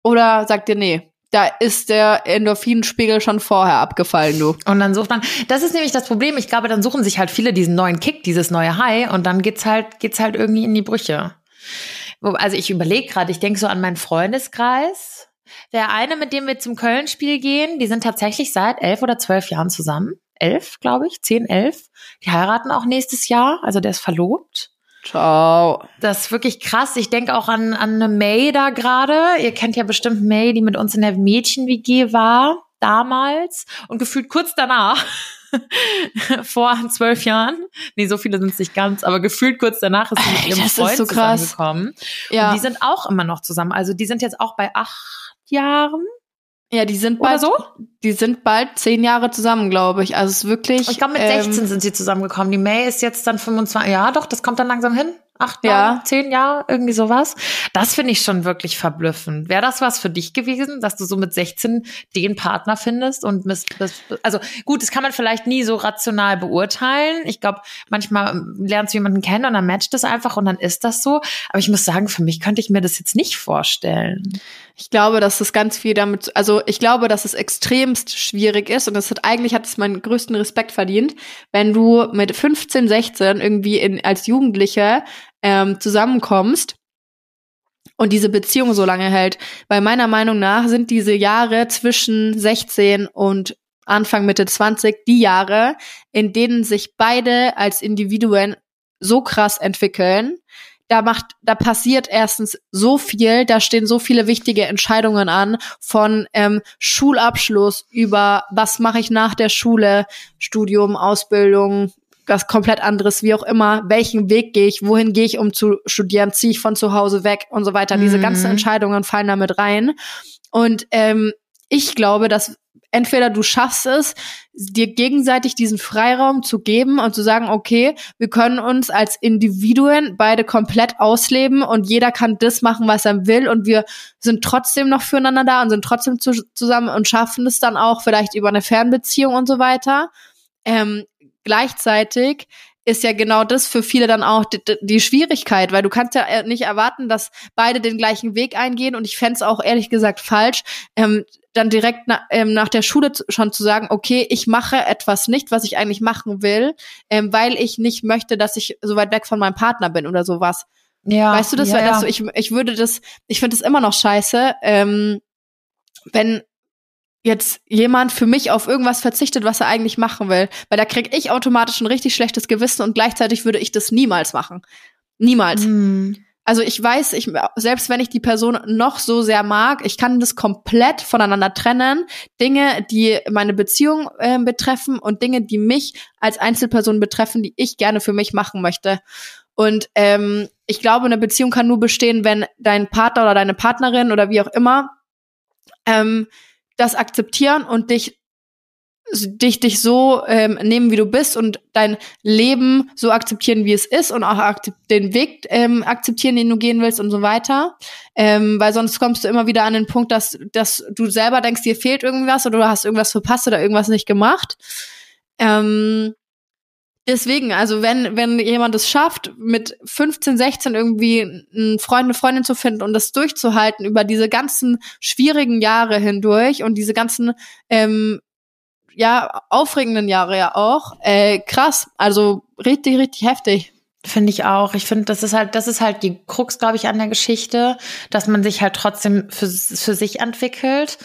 Oder sagt ihr, nee, da ist der Endorphinspiegel schon vorher abgefallen, du. Und dann sucht man, das ist nämlich das Problem. Ich glaube, dann suchen sich halt viele diesen neuen Kick, dieses neue High und dann geht's halt, geht's halt irgendwie in die Brüche. Also ich überlege gerade, ich denke so an meinen Freundeskreis. Der eine, mit dem wir zum Köln-Spiel gehen, die sind tatsächlich seit elf oder zwölf Jahren zusammen. Elf, glaube ich, zehn, elf. Die heiraten auch nächstes Jahr, also der ist verlobt. Ciao. Das ist wirklich krass. Ich denke auch an, an eine May da gerade. Ihr kennt ja bestimmt May, die mit uns in der Mädchen-WG war damals und gefühlt kurz danach. vor zwölf Jahren. Nee, so viele sind es nicht ganz, aber gefühlt kurz danach ist sie mit ihrem das Freund so zusammengekommen. Ja. Und die sind auch immer noch zusammen. Also die sind jetzt auch bei acht Jahren. Ja, die sind bald so. Die sind bald zehn Jahre zusammen, glaube ich. Also es ist wirklich. Ich glaube, mit 16 ähm, sind sie zusammengekommen. Die May ist jetzt dann 25. Ja, doch, das kommt dann langsam hin acht ja. Jahre, zehn Jahre, irgendwie sowas. Das finde ich schon wirklich verblüffend. Wäre das was für dich gewesen, dass du so mit 16 den Partner findest und miss, also gut, das kann man vielleicht nie so rational beurteilen. Ich glaube, manchmal lernst du jemanden kennen und dann matcht es einfach und dann ist das so. Aber ich muss sagen, für mich könnte ich mir das jetzt nicht vorstellen. Ich glaube, dass das ganz viel damit, also ich glaube, dass es extremst schwierig ist und das hat eigentlich hat es meinen größten Respekt verdient, wenn du mit 15, 16 irgendwie in, als Jugendliche ähm, zusammenkommst und diese Beziehung so lange hält. Weil meiner Meinung nach sind diese Jahre zwischen 16 und Anfang Mitte 20 die Jahre, in denen sich beide als Individuen so krass entwickeln. Da macht, da passiert erstens so viel, da stehen so viele wichtige Entscheidungen an, von ähm, Schulabschluss über was mache ich nach der Schule, Studium, Ausbildung, was komplett anderes, wie auch immer, welchen Weg gehe ich, wohin gehe ich, um zu studieren, ziehe ich von zu Hause weg und so weiter. Mhm. Diese ganzen Entscheidungen fallen damit rein. Und ähm, ich glaube, dass entweder du schaffst es, dir gegenseitig diesen Freiraum zu geben und zu sagen, okay, wir können uns als Individuen beide komplett ausleben und jeder kann das machen, was er will und wir sind trotzdem noch füreinander da und sind trotzdem zu, zusammen und schaffen es dann auch vielleicht über eine Fernbeziehung und so weiter. Ähm, gleichzeitig ist ja genau das für viele dann auch die, die, Schwierigkeit, weil du kannst ja äh, nicht erwarten, dass beide den gleichen Weg eingehen und ich fände es auch ehrlich gesagt falsch, ähm, dann direkt na, ähm, nach der Schule schon zu sagen, okay, ich mache etwas nicht, was ich eigentlich machen will, ähm, weil ich nicht möchte, dass ich so weit weg von meinem Partner bin oder sowas. Ja, weißt du das? Ja, ja. ich, ich würde das, ich finde das immer noch scheiße, ähm, wenn jetzt jemand für mich auf irgendwas verzichtet, was er eigentlich machen will. Weil da krieg ich automatisch ein richtig schlechtes Gewissen und gleichzeitig würde ich das niemals machen. Niemals. Mm. Also ich weiß, ich, selbst wenn ich die Person noch so sehr mag, ich kann das komplett voneinander trennen. Dinge, die meine Beziehung äh, betreffen und Dinge, die mich als Einzelperson betreffen, die ich gerne für mich machen möchte. Und ähm, ich glaube, eine Beziehung kann nur bestehen, wenn dein Partner oder deine Partnerin oder wie auch immer ähm, das akzeptieren und dich dich dich so ähm, nehmen, wie du bist und dein Leben so akzeptieren, wie es ist und auch den Weg ähm, akzeptieren, den du gehen willst und so weiter. Ähm, weil sonst kommst du immer wieder an den Punkt, dass, dass du selber denkst, dir fehlt irgendwas oder du hast irgendwas verpasst oder irgendwas nicht gemacht. Ähm, Deswegen, also wenn, wenn jemand es schafft, mit 15, 16 irgendwie einen Freund, eine Freundin zu finden und das durchzuhalten über diese ganzen schwierigen Jahre hindurch und diese ganzen, ähm, ja, aufregenden Jahre ja auch, äh, krass, also richtig, richtig heftig. Finde ich auch. Ich finde, das ist halt, das ist halt die Krux, glaube ich, an der Geschichte, dass man sich halt trotzdem für, für sich entwickelt.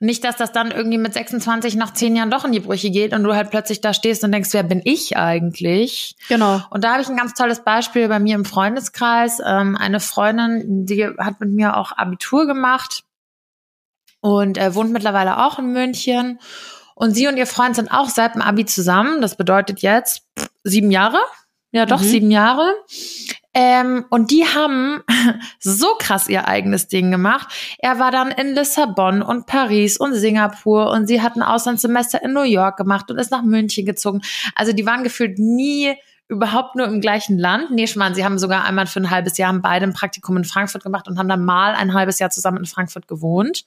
Nicht, dass das dann irgendwie mit 26 nach zehn Jahren doch in die Brüche geht und du halt plötzlich da stehst und denkst, wer bin ich eigentlich? Genau. Und da habe ich ein ganz tolles Beispiel bei mir im Freundeskreis. Ähm, eine Freundin, die hat mit mir auch Abitur gemacht und äh, wohnt mittlerweile auch in München. Und sie und ihr Freund sind auch seit dem Abi zusammen. Das bedeutet jetzt pff, sieben Jahre ja doch, mhm. sieben Jahre. Ähm, und die haben so krass ihr eigenes Ding gemacht. Er war dann in Lissabon und Paris und Singapur und sie hatten Auslandssemester in New York gemacht und ist nach München gezogen. Also die waren gefühlt nie überhaupt nur im gleichen Land. Nee, schon mal, sie haben sogar einmal für ein halbes Jahr haben beide ein Praktikum in Frankfurt gemacht und haben dann mal ein halbes Jahr zusammen in Frankfurt gewohnt.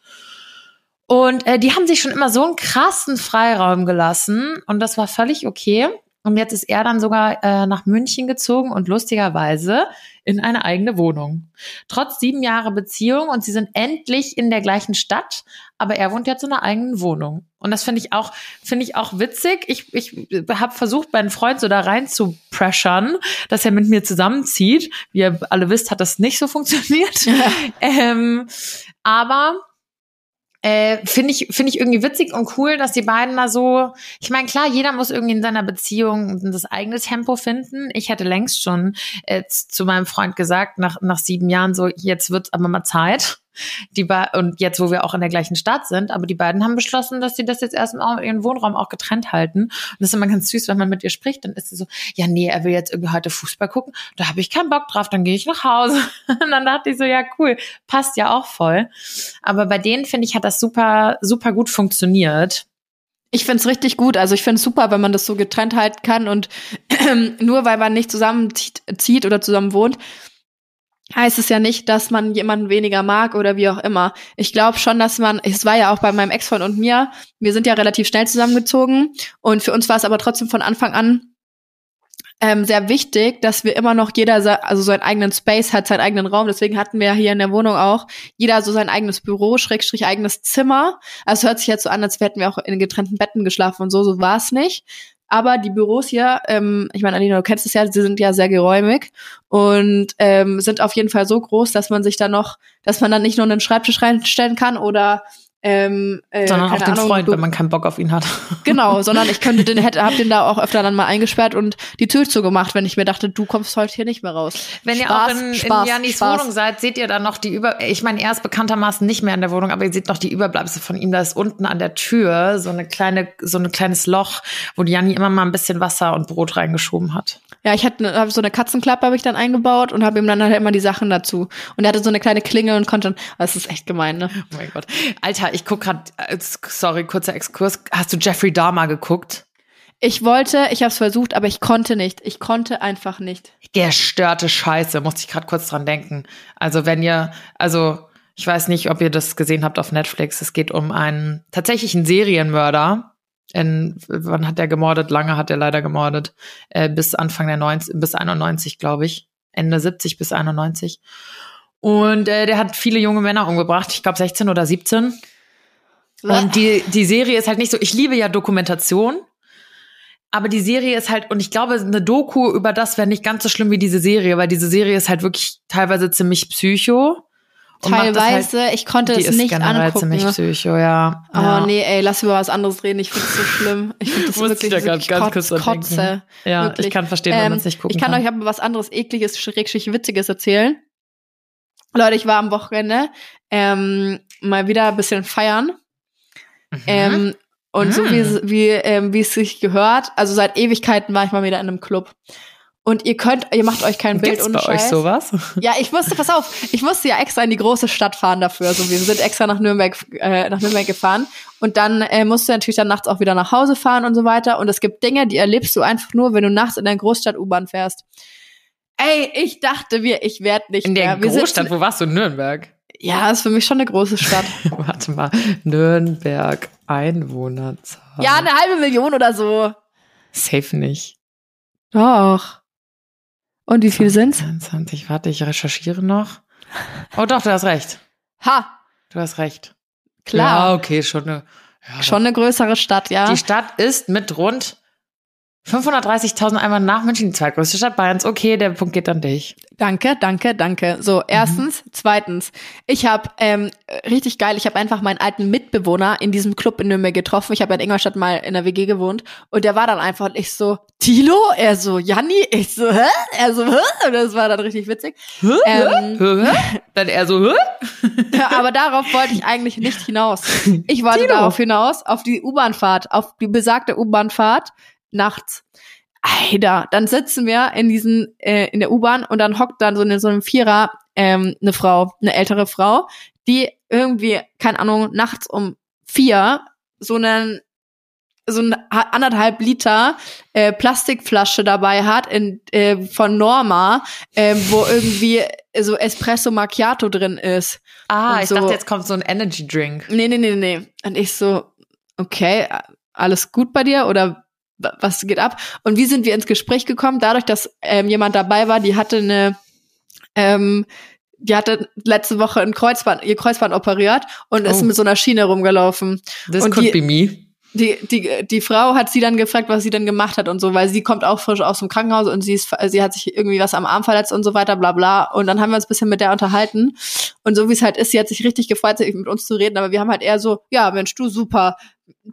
Und äh, die haben sich schon immer so einen krassen Freiraum gelassen und das war völlig okay. Und jetzt ist er dann sogar äh, nach München gezogen und lustigerweise in eine eigene Wohnung. Trotz sieben Jahre Beziehung und sie sind endlich in der gleichen Stadt, aber er wohnt jetzt in einer eigenen Wohnung. Und das finde ich auch, finde ich auch witzig. Ich, ich habe versucht, meinen Freund so da rein zu pressern, dass er mit mir zusammenzieht. Wie ihr alle wisst, hat das nicht so funktioniert. Ja. ähm, aber äh, finde ich finde ich irgendwie witzig und cool, dass die beiden da so. Ich meine, klar, jeder muss irgendwie in seiner Beziehung das eigene Tempo finden. Ich hätte längst schon äh, zu meinem Freund gesagt, nach nach sieben Jahren so, jetzt wird's aber mal Zeit. Die und jetzt, wo wir auch in der gleichen Stadt sind, aber die beiden haben beschlossen, dass sie das jetzt erstmal ihren Wohnraum auch getrennt halten. Und das ist immer ganz süß, wenn man mit ihr spricht, dann ist sie so, ja, nee, er will jetzt irgendwie heute Fußball gucken, da habe ich keinen Bock drauf, dann gehe ich nach Hause. Und dann dachte ich so, ja, cool, passt ja auch voll. Aber bei denen, finde ich, hat das super, super gut funktioniert. Ich find's richtig gut. Also ich find's super, wenn man das so getrennt halten kann und nur weil man nicht zusammenzieht oder zusammen wohnt, heißt es ja nicht, dass man jemanden weniger mag oder wie auch immer. Ich glaube schon, dass man, es war ja auch bei meinem Ex-Freund und mir, wir sind ja relativ schnell zusammengezogen und für uns war es aber trotzdem von Anfang an ähm, sehr wichtig, dass wir immer noch jeder also so einen eigenen Space hat, seinen eigenen Raum. Deswegen hatten wir hier in der Wohnung auch jeder so sein eigenes Büro, Schrägstrich eigenes Zimmer. Also hört sich jetzt so an, als hätten wir auch in getrennten Betten geschlafen und so. So war es nicht. Aber die Büros hier, ähm, ich meine, Alina, du kennst es ja, sie sind ja sehr geräumig und ähm, sind auf jeden Fall so groß, dass man sich da noch, dass man dann nicht nur einen Schreibtisch reinstellen kann oder ähm, äh, sondern auch den Ahnung, Freund, wenn man keinen Bock auf ihn hat. Genau, sondern ich könnte den hätte, hab den da auch öfter dann mal eingesperrt und die Tür zugemacht, wenn ich mir dachte, du kommst heute hier nicht mehr raus. Wenn Spaß, ihr auch in, Spaß, in Janis Spaß. Wohnung seid, seht ihr dann noch die über. Ich meine, er ist bekanntermaßen nicht mehr in der Wohnung, aber ihr seht noch die Überbleibsel von ihm. Da ist unten an der Tür so eine kleine, so ein kleines Loch, wo die Janni immer mal ein bisschen Wasser und Brot reingeschoben hat. Ja, ich hatte hab so eine Katzenklappe habe ich dann eingebaut und habe ihm dann halt immer die Sachen dazu. Und er hatte so eine kleine Klinge und konnte dann. Das ist echt gemein, ne? Oh mein Gott, Alter, ich guck gerade. Äh, sorry, kurzer Exkurs. Hast du Jeffrey Dahmer geguckt? Ich wollte, ich habe es versucht, aber ich konnte nicht. Ich konnte einfach nicht. Gestörte Scheiße, musste ich gerade kurz dran denken. Also wenn ihr, also ich weiß nicht, ob ihr das gesehen habt auf Netflix. Es geht um einen tatsächlichen Serienmörder. In, wann hat er gemordet? Lange hat er leider gemordet. Äh, bis Anfang der 90, bis 91, glaube ich. Ende 70 bis 91. Und äh, der hat viele junge Männer umgebracht. Ich glaube 16 oder 17. Und die, die Serie ist halt nicht so, ich liebe ja Dokumentation, aber die Serie ist halt, und ich glaube, eine Doku über das wäre nicht ganz so schlimm wie diese Serie, weil diese Serie ist halt wirklich teilweise ziemlich psycho. Teilweise, halt, ich konnte es nicht angucken. ziemlich psycho, ja. Oh ja. nee, ey, lass über was anderes reden. Ich finde es so schlimm. Ich finde das wirklich, wirklich ganz, ganz kurz Kotze. Ja, wirklich. ich kann verstehen, wenn man es nicht gucken Ich kann, kann euch aber was anderes ekliges, schrägstrich witziges erzählen. Leute, ich war am Wochenende ähm, mal wieder ein bisschen feiern Mhm. Ähm, und mhm. so wie, mhm. wie, ähm, wie es sich gehört, also seit Ewigkeiten war ich mal wieder in einem Club. Und ihr könnt, ihr macht euch kein Bild Gibt's bei euch sowas? Ja, ich musste, pass auf, ich musste ja extra in die große Stadt fahren dafür. Also wir sind extra nach Nürnberg, äh, nach Nürnberg gefahren. Und dann äh, musst du natürlich dann nachts auch wieder nach Hause fahren und so weiter. Und es gibt Dinge, die erlebst du einfach nur, wenn du nachts in der Großstadt U-Bahn fährst. Ey, ich dachte mir, ich werde nicht in mehr. In der Großstadt, wo warst du? In Nürnberg? Ja, ist für mich schon eine große Stadt. Warte mal, Nürnberg Einwohnerzahl. Ja, eine halbe Million oder so. Safe nicht. Doch. Und wie viel sind's? 20, warte, ich recherchiere noch. Oh doch, du hast recht. Ha! Du hast recht. Klar. Ja, okay, schon eine. Ja, schon eine größere Stadt, ja. Die Stadt ist mit rund 530.000 einmal nach München, die zweitgrößte Stadt Bayerns. Okay, der Punkt geht an dich. Danke, danke, danke. So, erstens. Mhm. Zweitens, ich habe ähm, richtig geil, ich habe einfach meinen alten Mitbewohner in diesem Club in Nürnberg getroffen. Ich habe in Ingolstadt mal in der WG gewohnt. Und der war dann einfach, ich so, Tilo? Er so, Janni? Ich so, hä? Er so, hä? Und das war dann richtig witzig. Hä? Ähm, hä? Dann er so, hä? Ja, aber darauf wollte ich eigentlich nicht hinaus. Ich wollte Tilo. darauf hinaus, auf die U-Bahnfahrt, auf die besagte U-Bahnfahrt nachts. Alter, dann sitzen wir in diesen, äh, in der U-Bahn und dann hockt dann so in so einem Vierer ähm, eine Frau, eine ältere Frau, die irgendwie, keine Ahnung, nachts um vier so einen so ein anderthalb Liter äh, Plastikflasche dabei hat in, äh, von Norma, äh, wo irgendwie so Espresso Macchiato drin ist. Ah, Und ich so, dachte, jetzt kommt so ein Energy Drink. Nee, nee, nee, nee. Und ich so, okay, alles gut bei dir oder was geht ab? Und wie sind wir ins Gespräch gekommen? Dadurch, dass ähm, jemand dabei war, die hatte eine, ähm, die hatte letzte Woche ein Kreuzband, ihr Kreuzband operiert und ist Oh. mit so einer Schiene rumgelaufen. This Und could die- be me. Die, die, die Frau hat sie dann gefragt, was sie denn gemacht hat und so, weil sie kommt auch frisch aus dem Krankenhaus und sie ist, sie hat sich irgendwie was am Arm verletzt und so weiter, bla bla. Und dann haben wir uns ein bisschen mit der unterhalten. Und so wie es halt ist, sie hat sich richtig gefreut, mit uns zu reden, aber wir haben halt eher so, ja, Mensch, du super,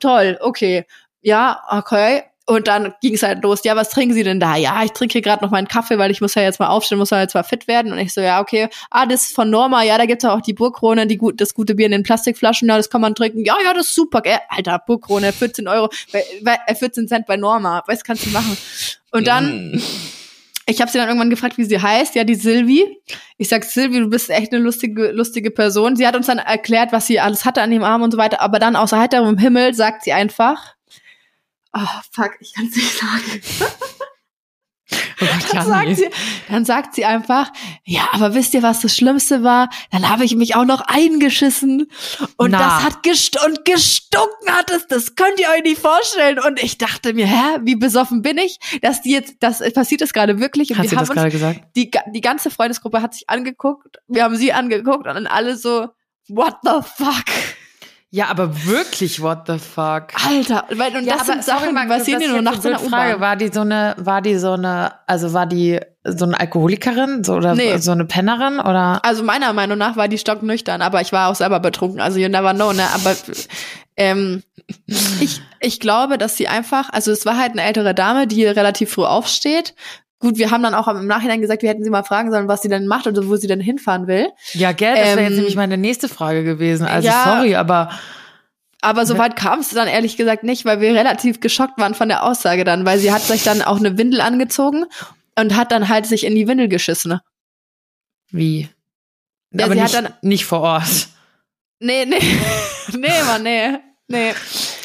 toll, okay, ja, okay. Und dann ging es halt los. Ja, was trinken Sie denn da? Ja, ich trinke hier gerade noch meinen Kaffee, weil ich muss ja jetzt mal aufstehen, muss ja jetzt mal fit werden. Und ich so, ja, okay. Ah, das ist von Norma. Ja, da gibt's ja auch die Burgkrone, die gut, das gute Bier in den Plastikflaschen. Ja, das kann man trinken. Ja, ja, das ist super. Gell? Alter, Burgkrone, 14 Euro, bei, bei, äh, 14 Cent bei Norma. Was kannst du machen? Und dann Mm. ich habe sie dann irgendwann gefragt, wie sie heißt. Ja, die Silvi. Ich sag, Silvi, du bist echt eine lustige, lustige Person. Sie hat uns dann erklärt, was sie alles hatte an dem Arm und so weiter. Aber dann außer heiterem Himmel sagt sie einfach, oh, fuck, ich kann's nicht sagen. Oh Gott, Dann sagt, sie, dann sagt sie einfach, ja, aber wisst ihr, was das Schlimmste war? Dann habe ich mich auch noch eingeschissen und Na. das hat gest und gestunken hat es. Das könnt ihr euch nicht vorstellen. Und ich dachte mir, hä, wie besoffen bin ich, dass die jetzt, das passiert das gerade wirklich. Und Hat wir sie haben das gerade gesagt? die, die ganze Freundesgruppe hat sich angeguckt, wir haben sie angeguckt und dann alle so, what the fuck? Ja, aber wirklich, what the fuck? Alter, weil, und das sind Sachen, die passieren dir nur nachts in der Frage. War die so eine, war die so eine, also war die so eine Alkoholikerin so, oder Nee. so eine Pennerin oder? Also meiner Meinung nach war die stocknüchtern, aber ich war auch selber betrunken, also you never know, ne, aber ähm, ich, ich glaube, dass sie einfach, also es war halt eine ältere Dame, die relativ früh aufsteht. Gut, wir haben dann auch im Nachhinein gesagt, wir hätten sie mal fragen sollen, was sie denn macht oder wo sie denn hinfahren will. Ja, gell, das wäre Ähm, jetzt nämlich meine nächste Frage gewesen. Also ja. sorry, aber Aber so weit kam es dann ehrlich gesagt nicht, weil wir relativ geschockt waren von der Aussage dann, weil sie hat sich dann auch eine Windel angezogen und hat dann halt sich in die Windel geschissen. wie? Ja, aber sie nicht, hat dann- nicht vor Ort. Nee, nee, nee, Mann, nee, nee.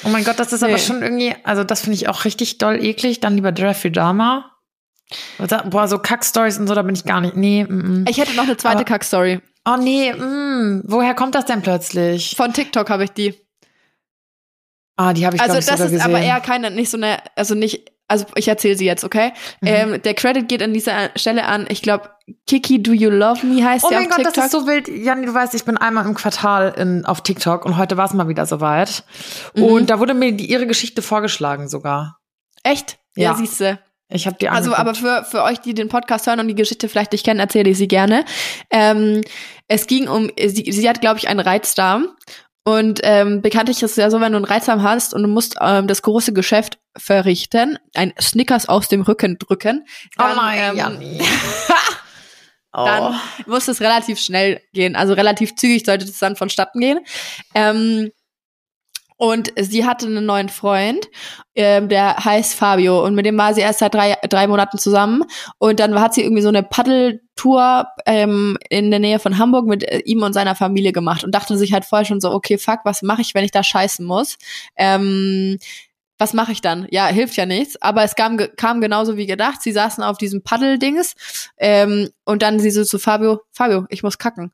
Oh mein Gott, das ist Nee. aber schon irgendwie, also das finde ich auch richtig doll eklig. Dann lieber Jeffrey Dahmer. Boah, so Kack-Stories und so, da bin ich gar nicht. Nee, mm, mm. Ich hätte noch eine zweite Kackstory. Oh nee, mm, woher kommt das denn plötzlich? Von TikTok habe ich die. Ah, die habe ich also das ist gesehen. aber eher keine, nicht so eine, also nicht, also ich erzähle sie jetzt, okay? Mhm. Ähm, der Credit geht an dieser Stelle an, ich glaube, Kiki Do You Love Me heißt Oh sie mein auf Gott, TikTok. das ist so wild. Janni, du weißt, ich bin einmal im Quartal in, auf TikTok und heute war es mal wieder soweit. Mhm. Und da wurde mir die, ihre Geschichte vorgeschlagen sogar. Echt? Ja, Ja. siehst du. Ich habe die Also, aber für, für euch, die den Podcast hören und die Geschichte vielleicht nicht kennen, erzähle ich sie gerne. Ähm, es ging um, sie, sie hat, glaube ich, einen Reizdarm. Und ähm, bekanntlich ist es ja so, wenn du einen Reizdarm hast und du musst ähm, das große Geschäft verrichten, ein Snickers aus dem Rücken drücken, dann, ähm, Janni. oh. dann muss es relativ schnell gehen. Also relativ zügig sollte es dann vonstatten gehen. Ähm, und sie hatte einen neuen Freund, ähm, der heißt Fabio. Und mit dem war sie erst seit drei, drei Monaten zusammen. Und dann hat sie irgendwie so eine Paddeltour ähm, in der Nähe von Hamburg mit äh, ihm und seiner Familie gemacht und dachte sich halt vorher schon so, okay, fuck, was mache ich, wenn ich da scheißen muss? Ähm, was mache ich dann? Ja, hilft ja nichts. Aber es kam, kam genauso wie gedacht. Sie saßen auf diesem Paddeldings ähm, und dann sie so zu Fabio, Fabio, ich muss kacken.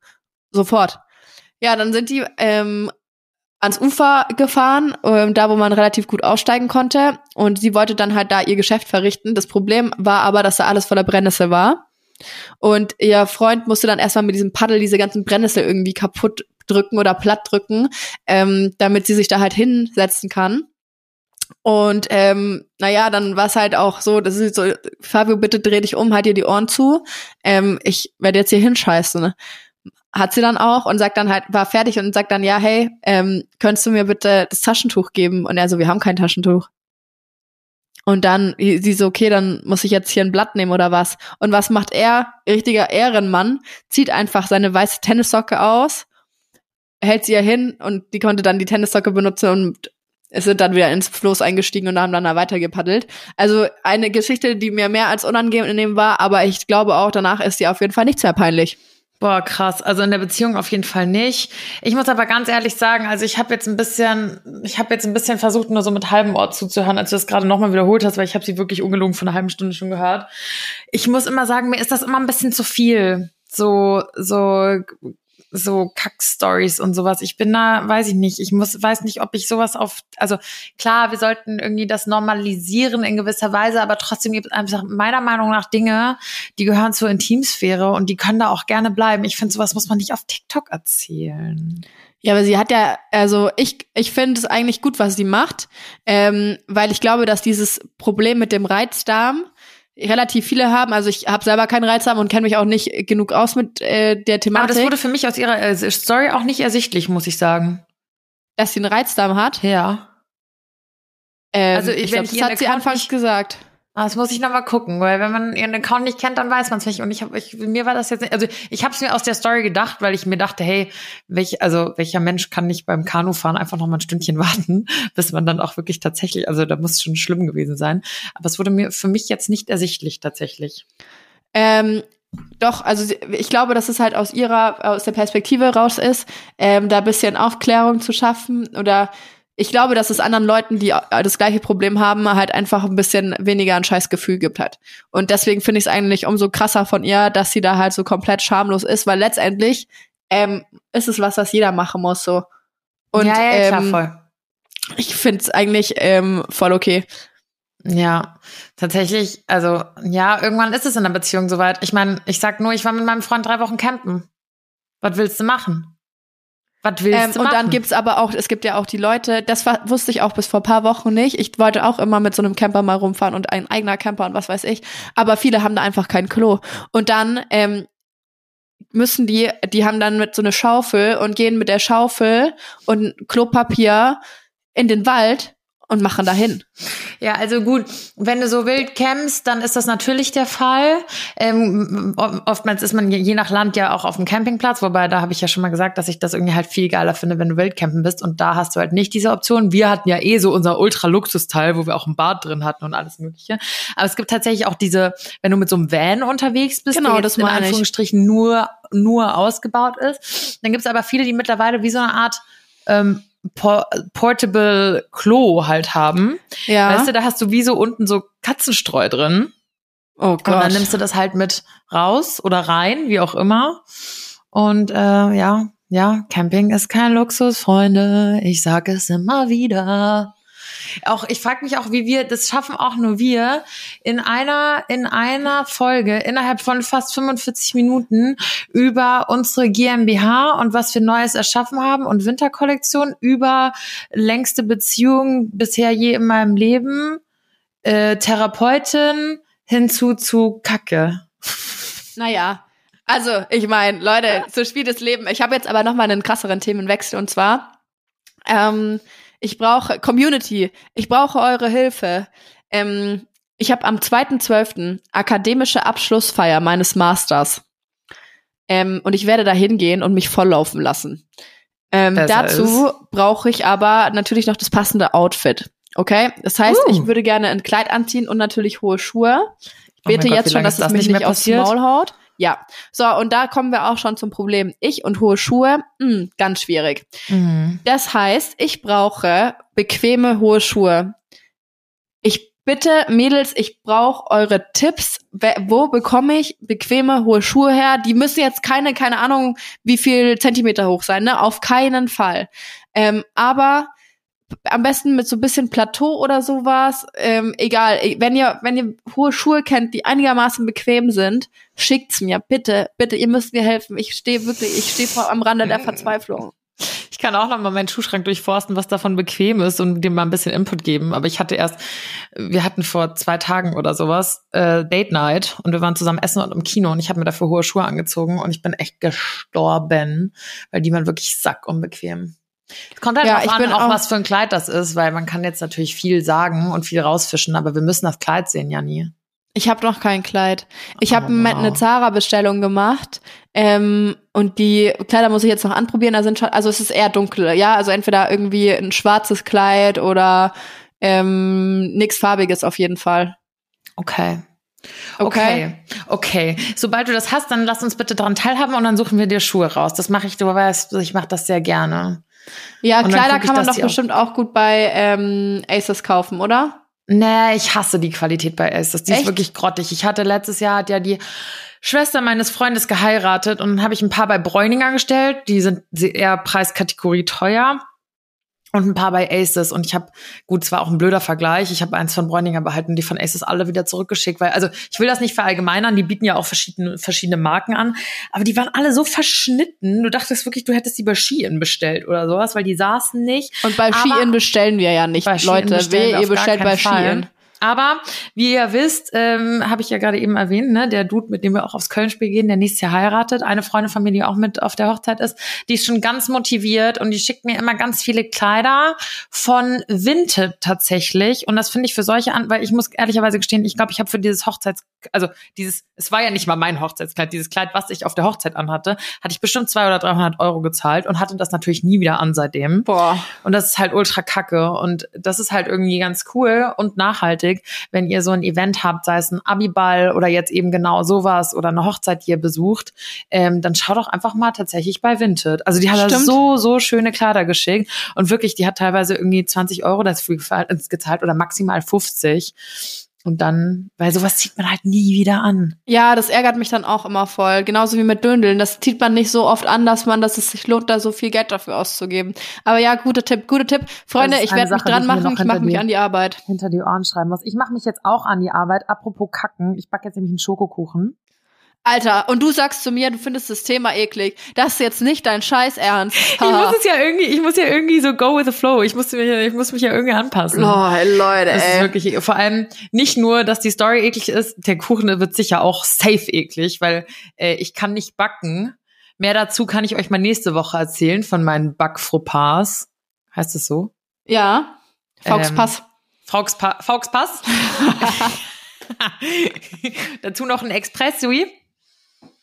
Sofort. Ja, dann sind die ähm, ans Ufer gefahren, ähm, da wo man relativ gut aussteigen konnte. Und sie wollte dann halt da ihr Geschäft verrichten. Das Problem war aber, dass da alles voller Brennnessel war. Und ihr Freund musste dann erstmal mit diesem Paddel diese ganzen Brennnessel irgendwie kaputt drücken oder platt drücken, ähm, damit sie sich da halt hinsetzen kann. Und ähm, naja, dann war es halt auch so, das ist so, Fabio, bitte dreh dich um, halt dir die Ohren zu. Ähm, ich werde jetzt hier hinscheißen. Hat sie dann auch und sagt dann halt, war fertig und sagt dann, ja, hey, ähm, könntest du mir bitte das Taschentuch geben? Und er so, wir haben kein Taschentuch. Und dann, sie so, okay, dann muss ich jetzt hier ein Blatt nehmen oder was. Und was macht er? Richtiger Ehrenmann, zieht einfach seine weiße Tennissocke aus, hält sie ihr hin und die konnte dann die Tennissocke benutzen und es sind dann wieder ins Floß eingestiegen und haben dann da weiter gepaddelt. Also eine Geschichte, die mir mehr als unangenehm war, aber ich glaube auch, danach ist die auf jeden Fall nicht sehr peinlich. Boah, krass. Also in der Beziehung auf jeden Fall nicht. Ich muss aber ganz ehrlich sagen, also ich habe jetzt ein bisschen, ich habe jetzt ein bisschen versucht, nur so mit halbem Ort zuzuhören, als du das gerade nochmal wiederholt hast, weil ich habe sie wirklich ungelogen von einer halben Stunde schon gehört. Ich muss immer sagen, mir ist das immer ein bisschen zu viel. So, so so Kack-Stories und sowas. Ich bin da, weiß ich nicht, ich muss, weiß nicht, ob ich sowas auf, also klar, wir sollten irgendwie das normalisieren in gewisser Weise, aber trotzdem gibt es einfach meiner Meinung nach Dinge, die gehören zur Intimsphäre und die können da auch gerne bleiben. Ich finde, sowas muss man nicht auf TikTok erzählen. Ja, aber sie hat ja, also ich, ich finde es eigentlich gut, was sie macht, ähm, weil ich glaube, dass dieses Problem mit dem Reizdarm, relativ viele haben. Also ich habe selber keinen Reizdarm und kenne mich auch nicht genug aus mit äh, der Thematik. Aber das wurde für mich aus ihrer äh, Story auch nicht ersichtlich, muss ich sagen. Dass sie einen Reizdarm hat? Ja. Ähm, also ich, ich glaub, das hat sie anfangs gesagt. Ah, das muss ich nochmal gucken, weil wenn man ihren Account nicht kennt, dann weiß man es nicht. Und ich habe, ich, mir war das jetzt nicht, also ich habe es mir aus der Story gedacht, weil ich mir dachte, hey, welch, also welcher Mensch kann nicht beim Kanufahren einfach noch mal ein Stündchen warten, bis man dann auch wirklich tatsächlich, also da muss schon schlimm gewesen sein. Aber es wurde mir für mich jetzt nicht ersichtlich tatsächlich. Ähm, doch, also ich glaube, dass es halt aus ihrer, aus der Perspektive raus ist, ähm, da bisschen Aufklärung zu schaffen oder ich glaube, dass es anderen Leuten, die das gleiche Problem haben, halt einfach ein bisschen weniger ein scheiß Gefühl gibt hat. Und deswegen finde ich es eigentlich umso krasser von ihr, dass sie da halt so komplett schamlos ist, weil letztendlich ähm, ist es was, was jeder machen muss so. Und ja, ja, klar, ähm, voll. ich finde es eigentlich ähm, voll okay. Ja, tatsächlich, also ja, irgendwann ist es in der Beziehung soweit. Ich meine, ich sag nur, ich war mit meinem Freund drei Wochen campen. Was willst du machen? Was willst ähm, du machen? Und dann gibt's aber auch, es gibt ja auch die Leute, das war, wusste ich auch bis vor paar Wochen nicht. Ich wollte auch immer mit so einem Camper mal rumfahren und ein eigener Camper und was weiß ich. Aber viele haben da einfach kein Klo. Und dann ähm, müssen die, die haben dann mit so eine Schaufel und gehen mit der Schaufel und Klopapier in den Wald und machen dahin. Ja, also gut, wenn du so wild campst, dann ist das natürlich der Fall. Ähm, oftmals ist man je nach Land ja auch auf dem Campingplatz, wobei da habe ich ja schon mal gesagt, dass ich das irgendwie halt viel geiler finde, wenn du wild campen bist und da hast du halt nicht diese Option. Wir hatten ja eh so unser Ultra-Luxus-Teil, wo wir auch ein Bad drin hatten und alles mögliche. Aber es gibt tatsächlich auch diese, wenn du mit so einem Van unterwegs bist, genau, das in Anführungsstrichen nur, nur ausgebaut ist, dann gibt es aber viele, die mittlerweile wie so eine Art ähm, Portable Klo halt haben. Ja. Weißt du, da hast du wie so unten so Katzenstreu drin. Oh Gott. Und dann nimmst du das halt mit raus oder rein, wie auch immer. Und äh, ja, ja, Camping ist kein Luxus, Freunde. Ich sag es immer wieder auch, ich frage mich auch, wie wir, das schaffen auch nur wir, in einer, in einer Folge innerhalb von fast 45 Minuten über unsere GmbH und was wir Neues erschaffen haben und Winterkollektion über längste Beziehung bisher je in meinem Leben, äh, Therapeutin hinzu zu Kacke. Naja, also, ich meine, Leute, so spielt das Leben. Ich habe jetzt aber noch mal einen krasseren Themenwechsel und zwar ähm, ich brauche Community. Ich brauche eure Hilfe. Ähm, ich habe am 2.12. akademische Abschlussfeier meines Masters. Ähm, und ich werde da hingehen und mich volllaufen lassen. Ähm, dazu brauche ich aber natürlich noch das passende Outfit. Okay? Das heißt, uh. ich würde gerne ein Kleid anziehen und natürlich hohe Schuhe. Ich bete oh Gott, jetzt schon, dass es mich nicht, nicht aufs Maul haut. Ja, so und da kommen wir auch schon zum Problem. Ich und hohe Schuhe, mh, hm, ganz schwierig. Mhm. Das heißt, ich brauche bequeme hohe Schuhe. Ich bitte, Mädels, ich brauche eure Tipps. Wo bekomme ich bequeme hohe Schuhe her? Die müssen jetzt keine, keine Ahnung, wie viel Zentimeter hoch sein, ne? Auf keinen Fall. Ähm, aber am besten mit so ein bisschen Plateau oder sowas. Ähm, egal, wenn ihr, wenn ihr hohe Schuhe kennt, die einigermaßen bequem sind, schickt's mir, bitte, bitte, ihr müsst mir helfen. Ich stehe wirklich, ich stehe am Rande der Verzweiflung. Ich kann auch noch mal meinen Schuhschrank durchforsten, was davon bequem ist und dem mal ein bisschen Input geben. Aber ich hatte erst, wir hatten vor zwei Tagen oder sowas äh, Date Night und wir waren zusammen essen und im Kino und ich habe mir dafür hohe Schuhe angezogen und ich bin echt gestorben, weil die waren wirklich sackunbequem. Es kommt halt ja, drauf an, auch, auch was für ein Kleid das ist, weil man kann jetzt natürlich viel sagen und viel rausfischen, aber wir müssen das Kleid sehen, ja nie. Ich habe noch kein Kleid. Ich habe Oh, wow. eine Zara-Bestellung gemacht ähm, und die Kleider muss ich jetzt noch anprobieren. Da sind schon, also es ist eher dunkel, ja. Also entweder irgendwie ein schwarzes Kleid oder ähm, nichts Farbiges auf jeden Fall. Okay. Okay. Okay, okay. Sobald du das hast, dann lass uns bitte daran teilhaben und dann suchen wir dir Schuhe raus. Das mache ich, du weißt, ich mache das sehr gerne. Ja, Und Kleider ich, kann man doch auch- bestimmt auch gut bei ähm, Aces kaufen, oder? Nee, ich hasse die Qualität bei Aces. Die Echt? ist wirklich grottig. Ich hatte letztes Jahr, hat ja die Schwester meines Freundes geheiratet und dann habe ich ein paar bei Bräuninger gestellt. Die sind eher Preiskategorie teuer. Und ein paar bei Aces. Und ich habe, gut, es war auch ein blöder Vergleich. Ich habe eins von Bräuninger behalten, die von Aces alle wieder zurückgeschickt. Weil, also ich will das nicht verallgemeinern, die bieten ja auch verschiedene, verschiedene Marken an. Aber die waren alle so verschnitten. Du dachtest wirklich, du hättest die bei Shein bestellt oder sowas, weil die saßen nicht. Und bei Shein bestellen wir ja nicht, Leute. wir ihr bestellt bei. Shein. Aber wie ihr wisst, ähm, habe ich ja gerade eben erwähnt, ne, der Dude, mit dem wir auch aufs Köln-Spiel gehen, der nächstes Jahr heiratet, eine Freundin von mir, die auch mit auf der Hochzeit ist, die ist schon ganz motiviert und die schickt mir immer ganz viele Kleider von Vinted tatsächlich. Und das finde ich für solche an, weil ich muss ehrlicherweise gestehen, ich glaube, ich habe für dieses Hochzeits, also dieses, es war ja nicht mal mein Hochzeitskleid, dieses Kleid, was ich auf der Hochzeit anhatte, hatte ich bestimmt 200 oder 300 Euro gezahlt und hatte das natürlich nie wieder an seitdem. Boah. Und das ist halt ultra kacke. Und das ist halt irgendwie ganz cool und nachhaltig, wenn ihr so ein Event habt, sei es ein Abiball oder jetzt eben genau sowas oder eine Hochzeit, die ihr besucht, ähm, dann schaut doch einfach mal tatsächlich bei Vinted. Also die hat Stimmt. so, so schöne Kleider geschickt. Und wirklich, die hat teilweise irgendwie 20 Euro dafür gezahlt- gezahlt oder maximal 50. Und dann, weil sowas zieht man halt nie wieder an. Ja, das ärgert mich dann auch immer voll. Genauso wie mit Döndeln. Das zieht man nicht so oft an, dass man, dass es sich lohnt, da so viel Geld dafür auszugeben. Aber ja, guter Tipp, guter Tipp. Freunde, ich werde mich dran machen. Ich mache mich an die Arbeit. hinter die Ohren schreiben muss. Ich mache mich jetzt auch an die Arbeit. Apropos Kacken. Ich backe jetzt nämlich einen Schokokuchen. Alter, und du sagst zu mir, du findest das Thema eklig. Das ist jetzt nicht dein Scheiß Ernst. Ich muss es ja irgendwie, ich muss ja irgendwie so go with the flow. Ich muss mich, ja- ich muss mich ja irgendwie anpassen. Oh, Leute, Das ist wirklich, vor allem nicht nur, dass die Story eklig ist, der Kuchen wird sicher auch safe eklig, weil äh, ich kann nicht backen. Mehr dazu kann ich euch mal nächste Woche erzählen von meinen Backfauxpas. Heißt es so? Ja. Fauxpass. Fauxpa Fauxpass. dazu noch ein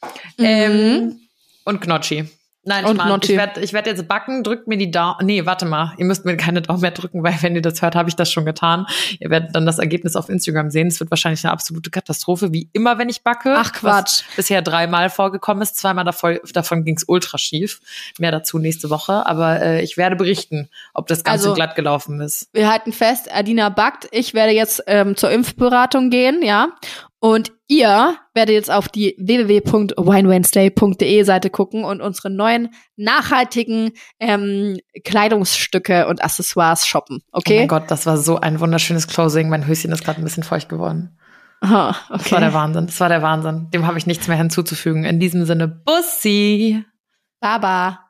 Expressui. Ähm, und Gnocchi. Nein, Und Gnocchi. ich werde ich werd jetzt backen, drückt mir die Daumen. Nee, warte mal, ihr müsst mir keine Daumen mehr drücken, weil wenn ihr das hört, habe ich das schon getan. Ihr werdet dann das Ergebnis auf Instagram sehen. Es wird wahrscheinlich eine absolute Katastrophe, wie immer, wenn ich backe. Ach, Quatsch. Bisher dreimal vorgekommen ist. Zweimal davon, davon ging es ultra schief. Mehr dazu nächste Woche. Aber äh, ich werde berichten, ob das Ganze Also- glatt gelaufen ist. Wir halten fest, Adina backt. Ich werde jetzt ähm, zur Impfberatung gehen, ja. Und ihr werdet jetzt auf die www.winewednesday.de Seite gucken und unsere neuen nachhaltigen ähm, Kleidungsstücke und Accessoires shoppen. Oh Okay? mein Gott, das war so ein wunderschönes Closing. Mein Höschen ist gerade ein bisschen feucht geworden. Aha, Das war der okay. Wahnsinn. Das war der Wahnsinn. Dem habe ich nichts mehr hinzuzufügen. In diesem Sinne, Bussi. Baba.